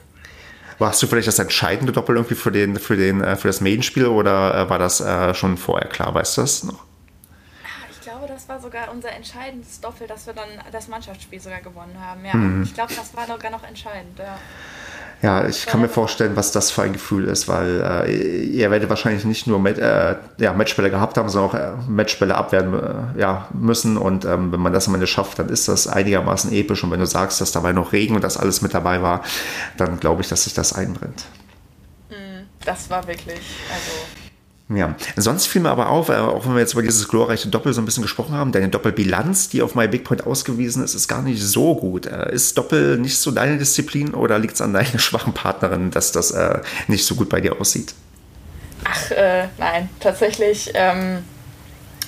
Warst du vielleicht das entscheidende Doppel irgendwie für, den, für, den, äh, für das Main-Spiel oder äh, war das äh, schon vorher klar? Weißt du das noch? Ich glaube, das war sogar unser entscheidendes Doppel, dass wir dann das Mannschaftsspiel sogar gewonnen haben. Ja, mhm. ich glaube, das war sogar noch entscheidend. Ja. Ja, ich kann mir vorstellen, was das für ein Gefühl ist, weil äh, ihr werdet wahrscheinlich nicht nur mit, äh, ja, Matchbälle gehabt haben, sondern auch äh, Matchbälle abwehren äh, ja, müssen. Und ähm, wenn man das am Ende schafft, dann ist das einigermaßen episch. Und wenn du sagst, dass dabei noch Regen und das alles mit dabei war, dann glaube ich, dass sich das einbrennt. Mm, das war wirklich, also ja, sonst fiel mir aber auf, äh, auch wenn wir jetzt über dieses glorreiche Doppel so ein bisschen gesprochen haben, deine Doppelbilanz, die auf MyBigPoint ausgewiesen ist, ist gar nicht so gut. Äh, ist Doppel nicht so deine Disziplin oder liegt es an deiner schwachen Partnerin, dass das äh, nicht so gut bei dir aussieht? Ach, äh, nein, tatsächlich ähm,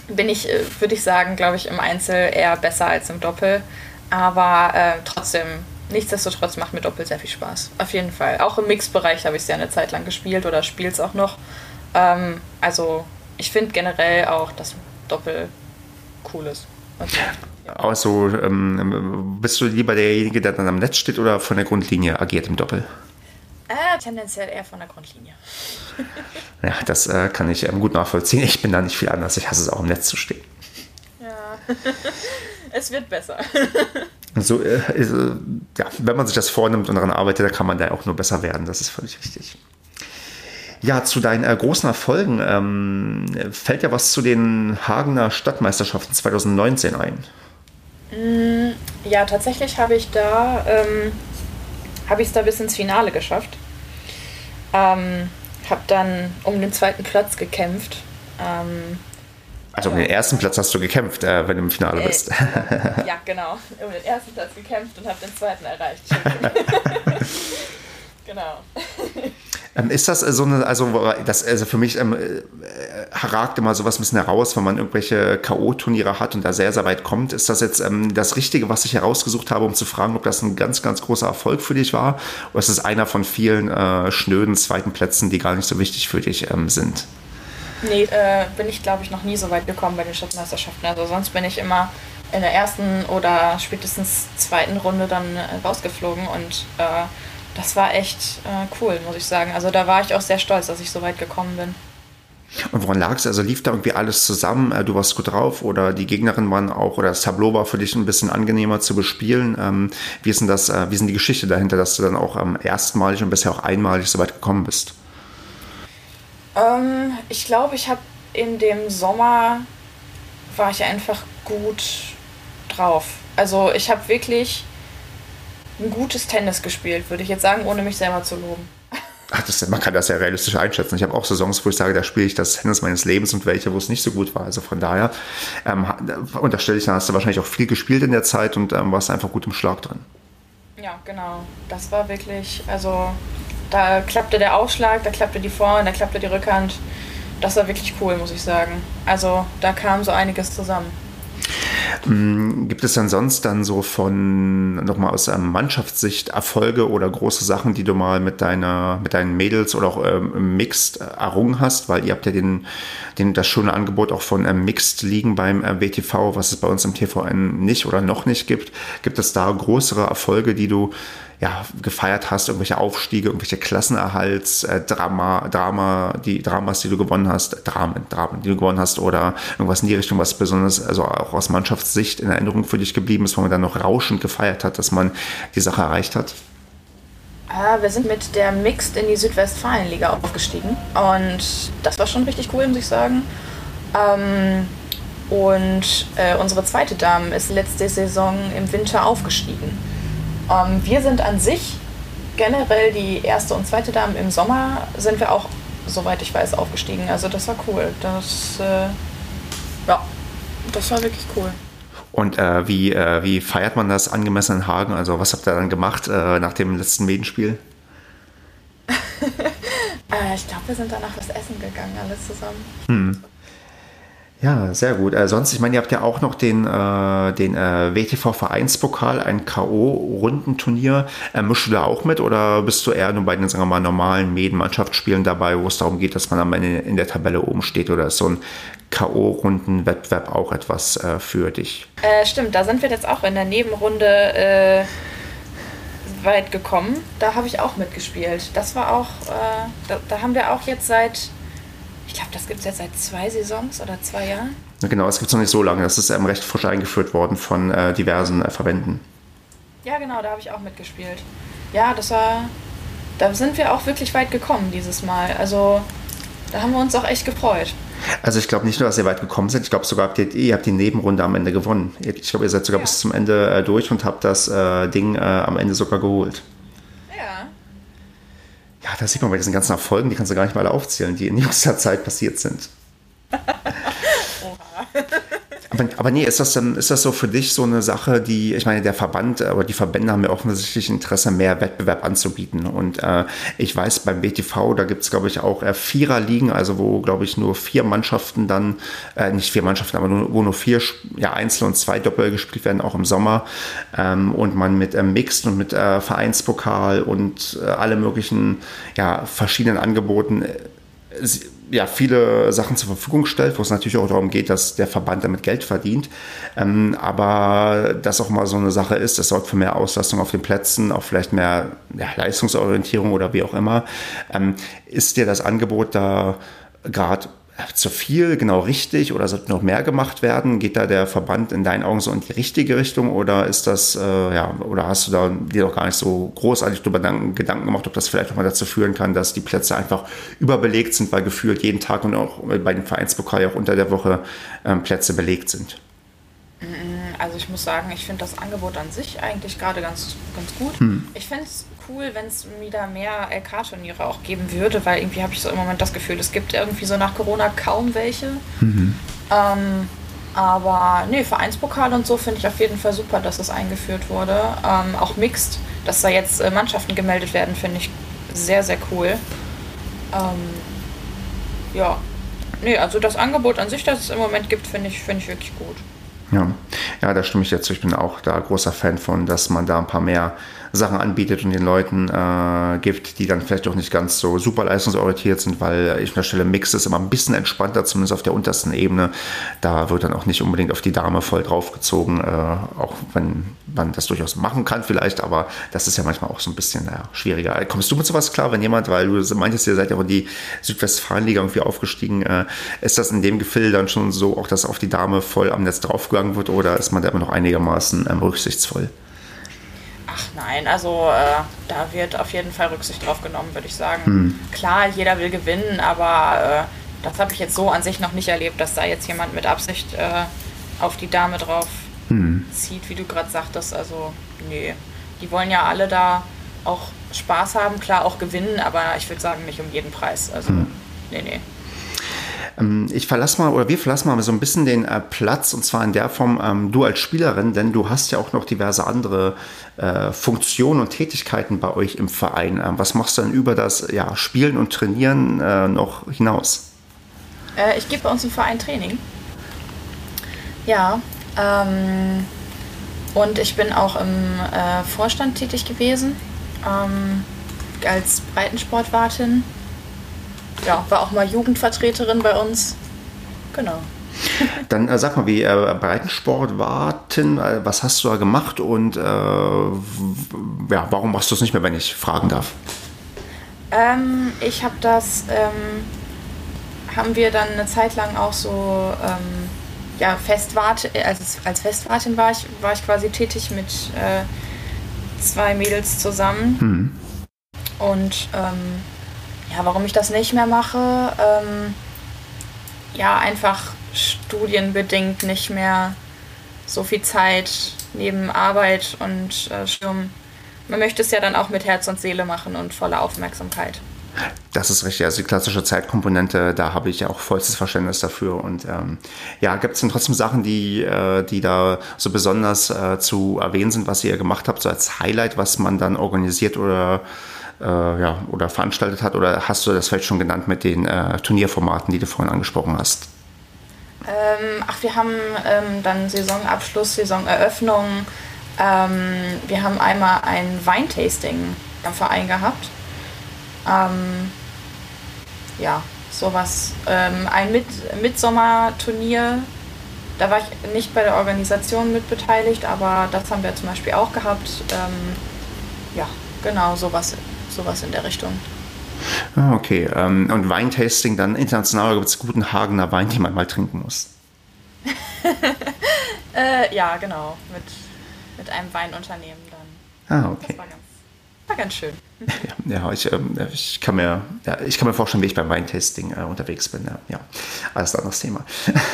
bin ich, äh, würde ich sagen, glaube ich, im Einzel eher besser als im Doppel. Aber äh, trotzdem, nichtsdestotrotz macht mir Doppel sehr viel Spaß. Auf jeden Fall. Auch im Mixbereich habe ich es ja eine Zeit lang gespielt oder spiele es auch noch. Ähm, also ich finde generell auch, dass Doppel cool ist. Also, ja. Also ähm, bist du lieber derjenige, der dann am Netz steht oder von der Grundlinie agiert im Doppel? Äh, tendenziell eher von der Grundlinie. ja, das äh, kann ich ähm, gut nachvollziehen. Ich bin da nicht viel anders. Ich hasse es auch im Netz zu stehen. Ja, es wird besser. So, äh, äh, ja, wenn man sich das vornimmt und daran arbeitet, dann kann man da auch nur besser werden. Das ist völlig richtig. Ja, zu deinen äh, großen Erfolgen ähm, fällt ja was zu den Hagener Stadtmeisterschaften 2019 ein. Mm, ja, tatsächlich habe ich da ähm, habe ich es da bis ins Finale geschafft. Ähm, habe dann um den zweiten Platz gekämpft. Ähm, also um den ersten Platz hast du gekämpft, äh, wenn du im Finale äh, bist. ja, genau. Um den ersten Platz gekämpft und habe den zweiten erreicht. genau. Ähm, ist das so eine, also das also für mich ähm, äh, ragt immer sowas ein bisschen heraus, wenn man irgendwelche K.O.-Turniere hat und da sehr, sehr weit kommt. Ist das jetzt ähm, das Richtige, was ich herausgesucht habe, um zu fragen, ob das ein ganz, ganz großer Erfolg für dich war? Oder ist es einer von vielen äh, schnöden zweiten Plätzen, die gar nicht so wichtig für dich ähm, sind? Nee, äh, bin ich glaube ich noch nie so weit gekommen bei den Stadtmeisterschaften. Also sonst bin ich immer in der ersten oder spätestens zweiten Runde dann äh, rausgeflogen und äh, das war echt äh, cool, muss ich sagen. Also da war ich auch sehr stolz, dass ich so weit gekommen bin. Und woran lag es? Also lief da irgendwie alles zusammen? Äh, du warst gut drauf oder die Gegnerin waren auch oder das Tableau war für dich ein bisschen angenehmer zu bespielen? Ähm, wie ist denn das, äh, wie sind die Geschichte dahinter, dass du dann auch ähm, erstmalig und bisher auch einmalig so weit gekommen bist? Ähm, ich glaube, ich habe in dem Sommer war ich einfach gut drauf. Also ich habe wirklich ein gutes Tennis gespielt, würde ich jetzt sagen, ohne mich selber zu loben. Ach, das, man kann das ja realistisch einschätzen. Ich habe auch Saisons, wo ich sage, da spiele ich das Tennis meines Lebens und welche, wo es nicht so gut war. Also von daher ähm, unterstelle ich, dann hast du wahrscheinlich auch viel gespielt in der Zeit und ähm, warst einfach gut im Schlag drin. Ja, genau. Das war wirklich, also da klappte der Aufschlag, da klappte die Vorhand, da klappte die Rückhand. Das war wirklich cool, muss ich sagen. Also da kam so einiges zusammen. Mm, gibt es dann sonst dann so von nochmal aus Mannschaftssicht Erfolge oder große Sachen, die du mal mit deiner, mit deinen Mädels oder auch ähm, Mixed errungen hast? Weil ihr habt ja den, den, das schöne Angebot auch von ähm, Mixed liegen beim äh, WTV, was es bei uns im TVN nicht oder noch nicht gibt. Gibt es da größere Erfolge, die du ja, gefeiert hast, irgendwelche Aufstiege, irgendwelche Klassenerhalts, äh, Drama, Drama, die Dramas, die du gewonnen hast, Dramen, Dramen, die du gewonnen hast oder irgendwas in die Richtung, was besonders, also auch aus Mannschaftssicht in Erinnerung für dich geblieben ist, wo man dann noch rauschend gefeiert hat, dass man die Sache erreicht hat? Ah, wir sind mit der Mixed in die Südwestfalenliga aufgestiegen und das war schon richtig cool, muss ich sagen. Ähm, und äh, unsere zweite Dame ist letzte Saison im Winter aufgestiegen. Ähm, wir sind an sich generell die erste und zweite Dame im Sommer sind wir auch, soweit ich weiß, aufgestiegen. Also das war cool. Das, äh, ja, das war wirklich cool. Und äh, wie, äh, wie feiert man das angemessen in Hagen? Also was habt ihr dann gemacht äh, nach dem letzten Medenspiel? Äh, ich glaube, wir sind danach was essen gegangen, alle zusammen. Hm. Ja, sehr gut. Äh, sonst, ich meine, ihr habt ja auch noch den, äh, den äh, WTV-Vereinspokal, ein K.O.-Rundenturnier. Äh, mischst du da auch mit oder bist du eher nur bei den, sagen wir mal, normalen Medenmannschaftsspielen dabei, wo es darum geht, dass man am Ende in der Tabelle oben steht oder ist so ein K.O.-Runden-Wettbewerb auch etwas äh, für dich? Äh, stimmt, da sind wir jetzt auch in der Nebenrunde äh, weit gekommen. Da habe ich auch mitgespielt. Das war auch, da, da haben wir auch jetzt seit ich glaube, das gibt es jetzt seit zwei Saisons oder zwei Jahren. Genau, es gibt es noch nicht so lange. Das ist ähm, recht frisch eingeführt worden von äh, diversen äh, Verbänden. Ja, genau, da habe ich auch mitgespielt. Ja, das war. Da sind wir auch wirklich weit gekommen dieses Mal. Also, da haben wir uns auch echt gefreut. Also ich glaube nicht nur, dass ihr weit gekommen seid, ich glaube sogar, habt ihr, ihr, habt die Nebenrunde am Ende gewonnen. Ich glaube, ihr seid sogar ja. bis zum Ende äh, durch und habt das äh, Ding äh, am Ende sogar geholt. Ja, da sieht man bei diesen ganzen Erfolgen, die kannst du gar nicht mal aufzählen, die in jüngster Zeit passiert sind. Aber, aber nee, ist das dann, ist das so für dich so eine Sache, die, ich meine, der Verband oder die Verbände haben ja offensichtlich Interesse, mehr Wettbewerb anzubieten. Und äh, ich weiß, beim BTV, da gibt es, glaube ich, auch äh, Vierer-Ligen, also wo, glaube ich, nur vier Mannschaften dann, äh, nicht vier Mannschaften, aber nur, wo nur vier ja, Einzel- und zwei Doppel gespielt werden, auch im Sommer. Ähm, und man mit äh, Mixed und mit äh, Vereinspokal und äh, alle möglichen ja, verschiedenen Angeboten äh, ja, viele Sachen zur Verfügung stellt, wo es natürlich auch darum geht, dass der Verband damit Geld verdient. Ähm, aber das auch mal so eine Sache ist, das sorgt für mehr Auslastung auf den Plätzen, auch vielleicht mehr ja, Leistungsorientierung oder wie auch immer. Ähm, ist dir das Angebot da gerade zu viel, genau richtig oder sollte noch mehr gemacht werden? Geht da der Verband in deinen Augen so in die richtige Richtung oder ist das, äh, ja, oder hast du da dir doch gar nicht so großartig darüber Gedanken gemacht, ob das vielleicht auch mal dazu führen kann, dass die Plätze einfach überbelegt sind, weil gefühlt jeden Tag und auch bei dem Vereinspokal auch unter der Woche ähm, Plätze belegt sind? Also ich muss sagen, ich finde das Angebot an sich eigentlich gerade ganz, ganz gut. Hm. Ich fände es cool, wenn es wieder mehr LK-Turniere auch geben würde, weil irgendwie habe ich so im Moment das Gefühl, es gibt irgendwie so nach Corona kaum welche. Mhm. Ähm, aber nee, Vereinspokal und so finde ich auf jeden Fall super, dass das eingeführt wurde. Ähm, auch Mixed, dass da jetzt äh, Mannschaften gemeldet werden, finde ich sehr, sehr cool. Ähm, ja, nee, also das Angebot an sich, das es im Moment gibt, finde ich, find ich wirklich gut. Ja. ja, da stimme ich jetzt. Ich bin auch da großer Fan von, dass man da ein paar mehr Sachen anbietet und den Leuten äh, gibt, die dann vielleicht auch nicht ganz so super leistungsorientiert sind, weil ich unterstelle, Mix ist immer ein bisschen entspannter, zumindest auf der untersten Ebene. Da wird dann auch nicht unbedingt auf die Dame voll draufgezogen, äh, auch wenn man das durchaus machen kann vielleicht, aber das ist ja manchmal auch so ein bisschen naja, schwieriger. Kommst du mit sowas klar, wenn jemand, weil du meintest, ihr seid ja auch in die Südwestfalenliga irgendwie aufgestiegen, äh, ist das in dem Gefilde dann schon so, auch dass auf die Dame voll am Netz draufgegangen wird oder ist man da immer noch einigermaßen ähm, rücksichtsvoll? Ach nein, also äh, da wird auf jeden Fall Rücksicht drauf genommen, würde ich sagen. Hm. Klar, jeder will gewinnen, aber äh, das habe ich jetzt so an sich noch nicht erlebt, dass da jetzt jemand mit Absicht äh, auf die Dame drauf hm. zieht, wie du gerade sagtest. Also, nee. Die wollen ja alle da auch Spaß haben, klar auch gewinnen, aber ich würde sagen, nicht um jeden Preis. Also, hm. nee, nee. Ähm, ich verlasse mal oder wir verlassen mal so ein bisschen den äh, Platz und zwar in der Form ähm, du als Spielerin, denn du hast ja auch noch diverse andere äh, Funktionen und Tätigkeiten bei euch im Verein. Ähm, was machst du denn über das ja, Spielen und Trainieren äh, noch hinaus? Äh, ich gebe bei uns im Verein Training. Ja, ähm, und ich bin auch im äh, Vorstand tätig gewesen ähm, als Breitensportwartin ja, war auch mal Jugendvertreterin bei uns. Genau. Dann äh, sag mal, wie äh, Breitensportwarten, äh, was hast du da gemacht und äh, ja, warum machst du es nicht mehr, wenn ich fragen darf? Ähm, ich habe das, ähm, haben wir dann eine Zeit lang auch so, ähm, ja, Festwart, also als Festwartin war ich, war ich quasi tätig mit äh, zwei Mädels zusammen. Hm. Und ähm, ja, warum ich das nicht mehr mache, ähm, ja, einfach studienbedingt nicht mehr so viel Zeit neben Arbeit und äh, Sturm. Man möchte es ja dann auch mit Herz und Seele machen und voller Aufmerksamkeit. Das ist richtig. Also die klassische Zeitkomponente, da habe ich ja auch vollstes Verständnis dafür. Und ähm, ja, gibt es denn trotzdem Sachen, die, äh, die da so besonders äh, zu erwähnen sind, was ihr gemacht habt, so als Highlight, was man dann organisiert oder äh, ja, oder veranstaltet hat? Oder hast du das vielleicht schon genannt mit den äh, Turnierformaten, die du vorhin angesprochen hast? Ähm, ach, wir haben ähm, dann Saisonabschluss, Saisoneröffnung. Ähm, wir haben einmal ein Weintasting am Verein gehabt. Ähm, ja, sowas. Ähm, ein Mit Mitsommerturnier. Da war ich nicht bei der Organisation mit beteiligt, aber das haben wir zum Beispiel auch gehabt. Ähm, ja, genau, sowas sowas in der Richtung. Ah, okay. Ähm, und Weintasting dann international gibt es guten Hagener Wein, den man mal trinken muss. äh, ja, genau. Mit, mit einem Weinunternehmen dann. Ah, okay. Das war ganz, war ganz schön. Ja, ich, ähm, ich, kann mir, ja, ich kann mir vorstellen, wie ich beim Weintasting äh, unterwegs bin. Ja, ja. alles anderes Thema.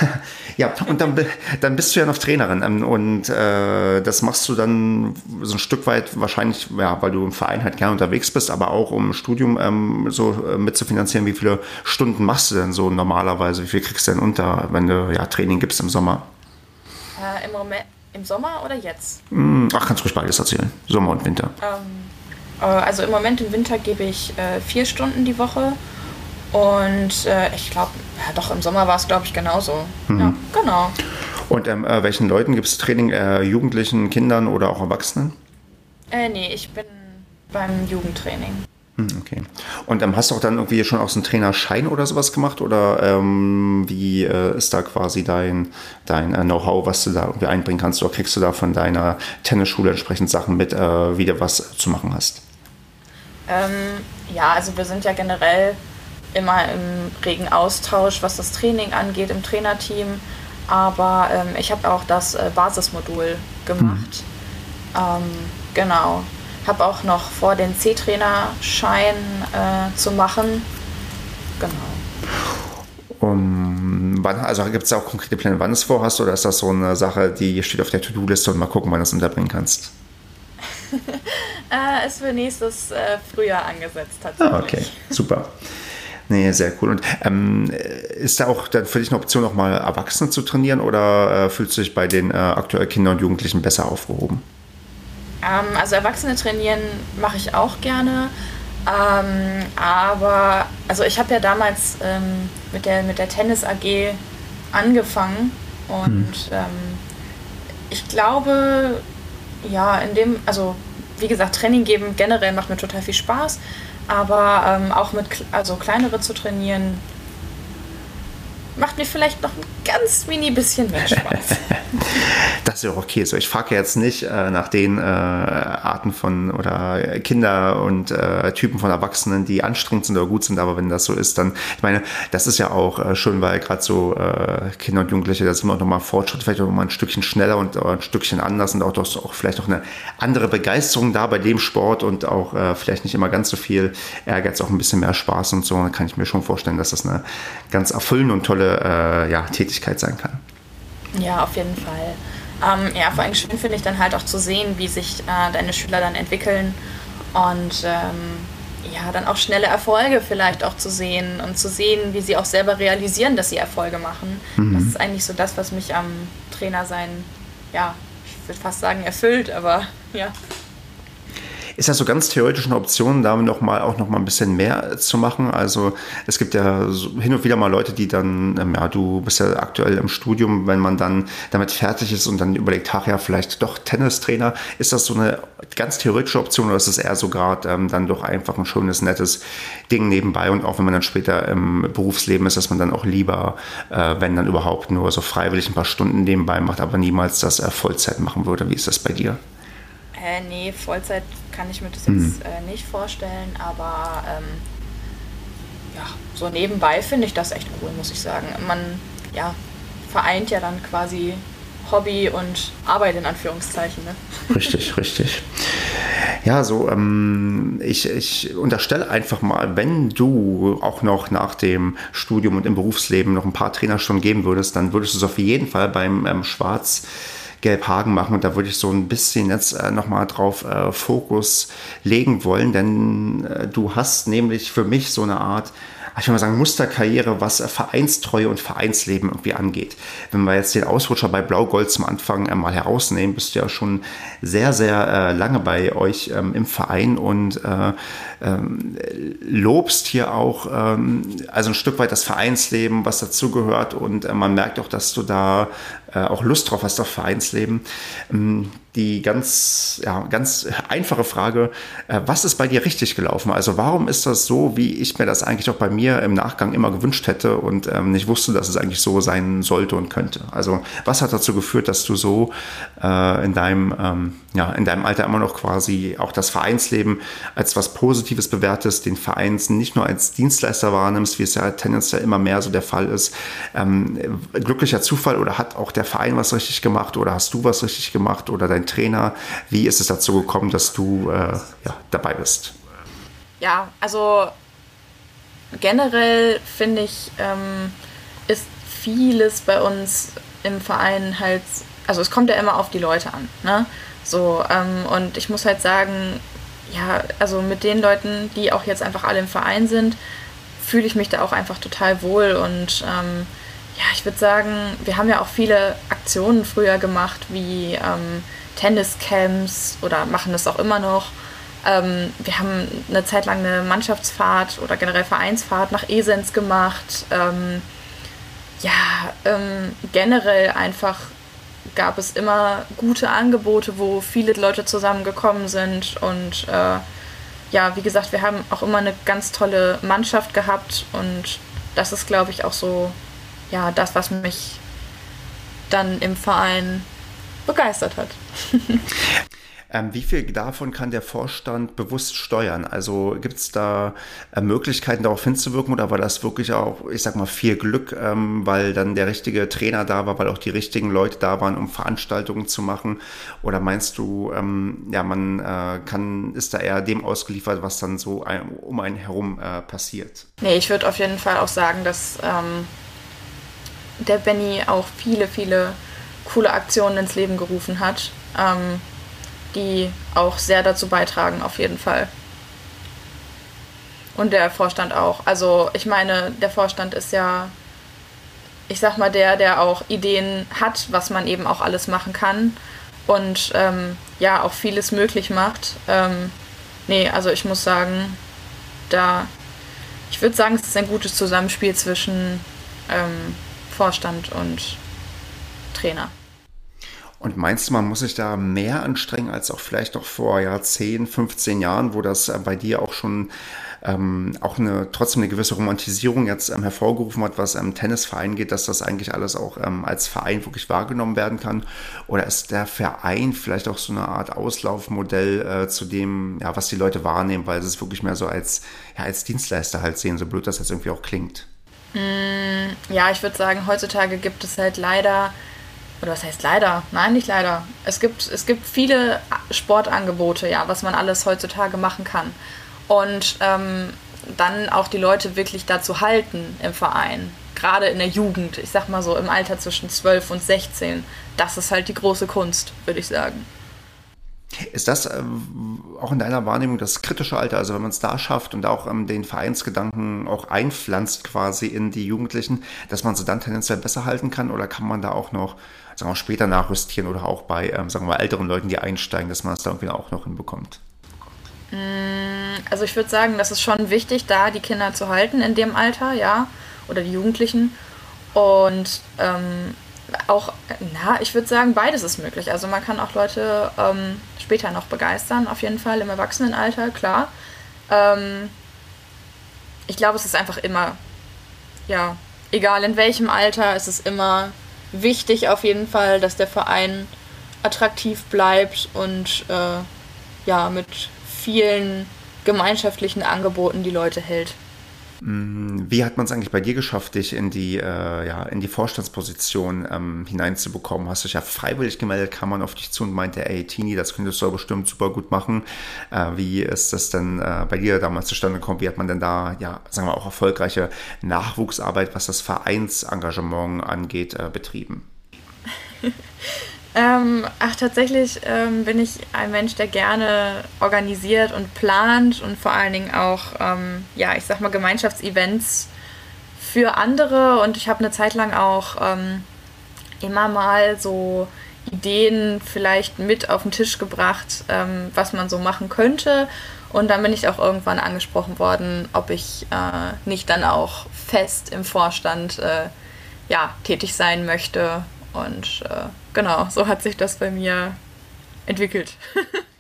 ja, und dann, dann bist du ja noch Trainerin ähm, und äh, das machst du dann so ein Stück weit wahrscheinlich, ja, weil du im Verein halt gerne unterwegs bist, aber auch um Studium ähm, so äh, mitzufinanzieren. Wie viele Stunden machst du denn so normalerweise? Wie viel kriegst du denn unter, wenn du ja Training gibst im Sommer? Äh, Im Moment, im Sommer oder jetzt? Hm, ach, kannst du ruhig beides erzählen. Sommer und Winter. Ähm äh, also im Moment im Winter gebe ich äh, vier Stunden die Woche. Und äh, ich glaube, ja, doch im Sommer war es, glaube ich, genauso. Mhm. Ja, genau. Und ähm, äh, welchen Leuten gibt es Training? Äh, Jugendlichen, Kindern oder auch Erwachsenen? Äh, nee, ich bin beim Jugendtraining. Hm, okay. Und ähm, hast du auch dann irgendwie schon auch so einen Trainerschein oder sowas gemacht? Oder ähm, wie äh, ist da quasi dein, dein äh, Know-how, was du da irgendwie einbringen kannst? Oder kriegst du da von deiner Tennisschule entsprechend Sachen mit, wie du was zu machen hast? Ähm, ja, also wir sind ja generell immer im regen Austausch, was das Training angeht, im Trainerteam. Aber ähm, ich habe auch das äh, Basismodul gemacht. Mhm. Ähm, genau. Habe auch noch vor, den C-Trainer-Schein äh, zu machen. Genau. Um, wann, also gibt es auch konkrete Pläne, wann du es vorhast, oder ist das so eine Sache, die steht auf der To-Do-Liste und mal gucken, wann du es unterbringen kannst? äh, ist für nächstes äh, Frühjahr angesetzt tatsächlich. Ah, okay, super. Nee, sehr cool. Und ähm, ist da auch dann für dich eine Option, auch mal Erwachsene zu trainieren oder äh, fühlst du dich bei den äh, aktuell Kindern und Jugendlichen besser aufgehoben? Ähm, also Erwachsene trainieren mache ich auch gerne. Ähm, aber also ich habe ja damals ähm, mit, der, mit der Tennis AG angefangen und hm. Ich glaube, ja, in dem, also wie gesagt, Training geben generell macht mir total viel Spaß, aber ähm, auch mit also kleinere zu trainieren macht mir vielleicht noch ein ganz mini bisschen mehr Spaß. das ist ja auch okay. So, ich frage jetzt nicht äh, nach den äh, Arten von oder Kinder und äh, Typen von Erwachsenen, die anstrengend sind oder gut sind, aber wenn das so ist, dann, ich meine, das ist ja auch äh, schön, weil gerade so äh, Kinder und Jugendliche, da sind wir auch nochmal Fortschritt, vielleicht auch nochmal ein Stückchen schneller und äh, ein Stückchen anders und auch, doch, auch vielleicht auch eine andere Begeisterung da bei dem Sport und auch vielleicht nicht immer ganz so viel Ehrgeiz, auch ein bisschen mehr Spaß und so. Dann kann ich mir schon vorstellen, dass das eine ganz erfüllende und tolle ja, Tätigkeit sein kann. Ja, auf jeden Fall. Ähm, ja, vor allem schön finde ich dann halt auch zu sehen, wie sich äh, deine Schüler dann entwickeln und ähm, ja, dann auch schnelle Erfolge vielleicht auch zu sehen und zu sehen, wie sie auch selber realisieren, dass sie Erfolge machen. Mhm. Das ist eigentlich so das, was mich am Trainer sein, ja, ich würde fast sagen, erfüllt, aber ja. Ist das so ganz theoretisch eine Option, da noch mal, auch noch mal ein bisschen mehr zu machen? Also es gibt ja hin und wieder mal Leute, die dann, ähm, ja, du bist ja aktuell im Studium, wenn man dann damit fertig ist und dann überlegt, ach ja, vielleicht doch Tennistrainer. Ist das so eine ganz theoretische Option oder ist es eher so gerade ähm, dann doch einfach ein schönes, nettes Ding nebenbei und auch wenn man dann später im Berufsleben ist, dass man dann auch lieber, äh, wenn dann überhaupt nur so freiwillig ein paar Stunden nebenbei macht, aber niemals das äh, Vollzeit machen würde. Wie ist das bei dir? Äh, nee, Vollzeit kann ich mir das mhm. jetzt äh, nicht vorstellen, aber ähm, ja, so nebenbei finde ich das echt cool, muss ich sagen. Man ja, vereint ja dann quasi Hobby und Arbeit in Anführungszeichen. Ne? Richtig, richtig. Ja, so, ähm, ich, ich unterstelle einfach mal, wenn du auch noch nach dem Studium und im Berufsleben noch ein paar Trainerstunden geben würdest, dann würdest du es auf jeden Fall beim ähm, Schwarz Gelbhagen machen. Und da würde ich so ein bisschen jetzt äh, nochmal drauf äh, Fokus legen wollen, denn äh, du hast nämlich für mich so eine Art ich will mal sagen, Musterkarriere, was äh, Vereinstreue und Vereinsleben irgendwie angeht. Wenn wir jetzt den Ausrutscher bei Blau-Gold zum Anfang äh, mal herausnehmen, bist du ja schon sehr, sehr äh, lange bei euch ähm, im Verein und äh, ähm, lobst hier auch ähm, also ein Stück weit das Vereinsleben, was dazugehört und äh, man merkt auch, dass du da äh, auch Lust drauf hast auf Vereinsleben. Ähm, die ganz, ja, ganz einfache Frage, äh, was ist bei dir richtig gelaufen? Also warum ist das so, wie ich mir das eigentlich auch bei mir im Nachgang immer gewünscht hätte und ähm, nicht wusste, dass es eigentlich so sein sollte und könnte? Also was hat dazu geführt, dass du so äh, in deinem, ähm, ja, in deinem Alter immer noch quasi auch das Vereinsleben als was Positives bewertest, den Vereins nicht nur als Dienstleister wahrnimmst, wie es ja tendenziell immer mehr so der Fall ist. Ähm, glücklicher Zufall oder hat auch der Verein was richtig gemacht oder hast du was richtig gemacht oder dein Trainer? Wie ist es dazu gekommen, dass du äh, ja, dabei bist? Ja, also generell finde ich, ähm, ist vieles bei uns im Verein halt, also es kommt ja immer auf die Leute an. Ne? So, ähm, und ich muss halt sagen, ja, also mit den Leuten, die auch jetzt einfach alle im Verein sind, fühle ich mich da auch einfach total wohl und ähm, ja, ich würde sagen, wir haben ja auch viele Aktionen früher gemacht, wie ähm, Tenniscamps oder machen das auch immer noch. Ähm, wir haben eine Zeit lang eine Mannschaftsfahrt oder generell Vereinsfahrt nach Esens gemacht. Ähm, ja, ähm, generell einfach gab es immer gute Angebote, wo viele Leute zusammengekommen sind. Und äh, ja, wie gesagt, wir haben auch immer eine ganz tolle Mannschaft gehabt. Und das ist, glaube ich, auch so, ja, das, was mich dann im Verein begeistert hat. Ähm, wie viel davon kann der Vorstand bewusst steuern? Also gibt es da äh, Möglichkeiten, darauf hinzuwirken oder war das wirklich auch, ich sag mal, viel Glück, ähm, weil dann der richtige Trainer da war, weil auch die richtigen Leute da waren, um Veranstaltungen zu machen? Oder meinst du, ähm, ja, man äh, kann, ist da eher dem ausgeliefert, was dann so ein, um einen herum äh, passiert? Nee, ich würde auf jeden Fall auch sagen, dass ähm, der Benny auch viele, viele coole Aktionen ins Leben gerufen hat. Ähm, die auch sehr dazu beitragen, auf jeden Fall. Und der Vorstand auch. Also ich meine, der Vorstand ist ja, ich sag mal, der, der auch Ideen hat, was man eben auch alles machen kann und ähm, ja, auch vieles möglich macht. Ähm, nee, also ich muss sagen, da, ich würde sagen, es ist ein gutes Zusammenspiel zwischen ähm, Vorstand und Trainer. Und meinst du, man muss sich da mehr anstrengen als auch vielleicht noch vor ja, 10, 15 Jahren, wo das äh, bei dir auch schon ähm, auch eine trotzdem eine gewisse Romantisierung jetzt ähm, hervorgerufen hat, was ähm, Tennisverein geht, dass das eigentlich alles auch ähm, als Verein wirklich wahrgenommen werden kann? Oder ist der Verein vielleicht auch so eine Art Auslaufmodell äh, zu dem, ja, was die Leute wahrnehmen, weil sie es wirklich mehr so als, ja, als Dienstleister halt sehen, so blöd das jetzt irgendwie auch klingt? Mm, ja, ich würde sagen, heutzutage gibt es halt leider oder was heißt leider? Nein, nicht leider. Es gibt, es gibt viele Sportangebote, ja, was man alles heutzutage machen kann. Und ähm, dann auch die Leute wirklich dazu halten im Verein. Gerade in der Jugend, ich sag mal so im Alter zwischen 12 und 16. Das ist halt die große Kunst, würde ich sagen. Ist das ähm, auch in deiner Wahrnehmung das kritische Alter, also wenn man es da schafft und auch ähm, den Vereinsgedanken auch einpflanzt quasi in die Jugendlichen, dass man sie dann tendenziell besser halten kann oder kann man da auch noch sagen wir, später nachjustieren oder auch bei ähm, sagen wir, älteren Leuten, die einsteigen, dass man es da irgendwie auch noch hinbekommt? Mm, also ich würde sagen, das ist schon wichtig, da die Kinder zu halten in dem Alter, ja, oder die Jugendlichen. Und ähm, auch, na, ich würde sagen, beides ist möglich. Also man kann auch Leute ähm, später noch begeistern, auf jeden Fall im Erwachsenenalter, klar. Ähm, ich glaube, es ist einfach immer, ja, egal in welchem Alter, es ist immer wichtig auf jeden Fall, dass der Verein attraktiv bleibt und äh, ja, mit vielen gemeinschaftlichen Angeboten die Leute hält. Mm, wie hat man es eigentlich bei dir geschafft, dich in die, äh, ja, in die Vorstandsposition ähm, hineinzubekommen? Hast du dich ja freiwillig gemeldet, kam man auf dich zu und meinte, ey Tini, das könntest du bestimmt super gut machen. Äh, wie ist das denn äh, bei dir damals zustande gekommen? Wie hat man denn da, ja, sagen wir auch erfolgreiche Nachwuchsarbeit, was das Vereinsengagement angeht, äh, betrieben? Ähm, ach, tatsächlich ähm, bin ich ein Mensch, der gerne organisiert und plant und vor allen Dingen auch, ähm, ja, ich sag mal, Gemeinschaftsevents für andere. Und ich habe eine Zeit lang auch ähm, immer mal so Ideen vielleicht mit auf den Tisch gebracht, ähm, was man so machen könnte. Und dann bin ich auch irgendwann angesprochen worden, ob ich äh, nicht dann auch fest im Vorstand äh, ja, tätig sein möchte. Und äh, genau, so hat sich das bei mir entwickelt.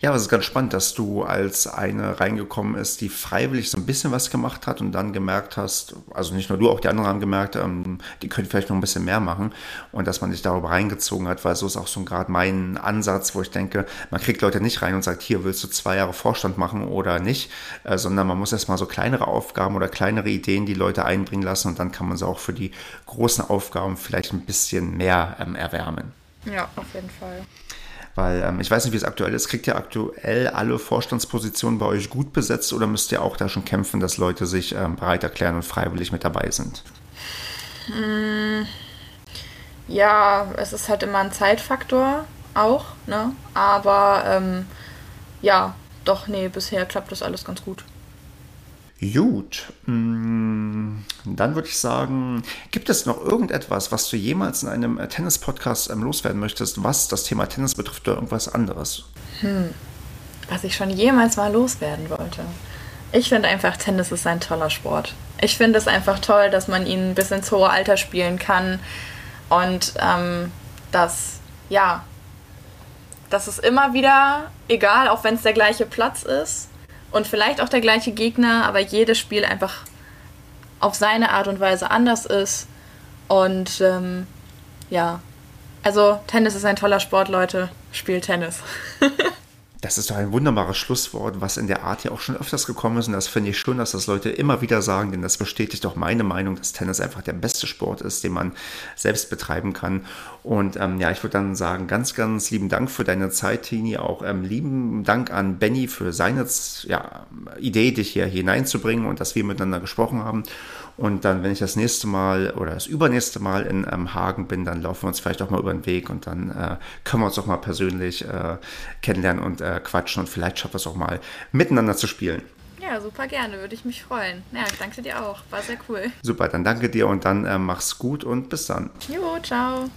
Ja, aber es ist ganz spannend, dass du als eine reingekommen ist, die freiwillig so ein bisschen was gemacht hat und dann gemerkt hast, also nicht nur du, auch die anderen haben gemerkt, ähm, die können vielleicht noch ein bisschen mehr machen und dass man dich darüber reingezogen hat, weil so ist auch so gerade mein Ansatz, wo ich denke, man kriegt Leute nicht rein und sagt, hier willst du zwei Jahre Vorstand machen oder nicht, äh, sondern man muss erstmal so kleinere Aufgaben oder kleinere Ideen die Leute einbringen lassen und dann kann man sie auch für die großen Aufgaben vielleicht ein bisschen mehr ähm, erwärmen. Ja, auf jeden Fall. Weil ähm, ich weiß nicht, wie es aktuell ist. Kriegt ihr aktuell alle Vorstandspositionen bei euch gut besetzt oder müsst ihr auch da schon kämpfen, dass Leute sich ähm, bereit erklären und freiwillig mit dabei sind? Hm, ja, es ist halt immer ein Zeitfaktor auch, ne? Aber ähm, ja, doch, nee, bisher klappt das alles ganz gut. Gut, mm, dann würde ich sagen, gibt es noch irgendetwas, was du jemals in einem äh, Tennis-Podcast ähm, loswerden möchtest, was das Thema Tennis betrifft oder irgendwas anderes? Hm, was ich schon jemals mal loswerden wollte. Ich finde einfach, Tennis ist ein toller Sport. Ich finde es einfach toll, dass man ihn bis ins hohe Alter spielen kann und ähm, dass, ja, dass es immer wieder, egal, auch wenn es der gleiche Platz ist, und vielleicht auch der gleiche Gegner, aber jedes Spiel einfach auf seine Art und Weise anders ist. Und ähm, ja, also Tennis ist ein toller Sport, Leute. Spielt Tennis. Das ist doch ein wunderbares Schlusswort, was in der Art ja auch schon öfters gekommen ist. Und das finde ich schön, dass das Leute immer wieder sagen, denn das bestätigt doch meine Meinung, dass Tennis einfach der beste Sport ist, den man selbst betreiben kann. Und ähm, ja, ich würde dann sagen, ganz, ganz lieben Dank für deine Zeit, Tini. Auch ähm, lieben Dank an Benny für seine ja, Idee, dich hier hineinzubringen und dass wir miteinander gesprochen haben. Und dann, wenn ich das nächste Mal oder das übernächste Mal in ähm, Hagen bin, dann laufen wir uns vielleicht auch mal über den Weg und dann äh, können wir uns auch mal persönlich äh, kennenlernen und äh, quatschen und vielleicht schaffen wir es auch mal miteinander zu spielen. Ja, super gerne, würde ich mich freuen. Ja, ich danke dir auch, war sehr cool. Super, dann danke dir und dann äh, mach's gut und bis dann. Jo, ciao.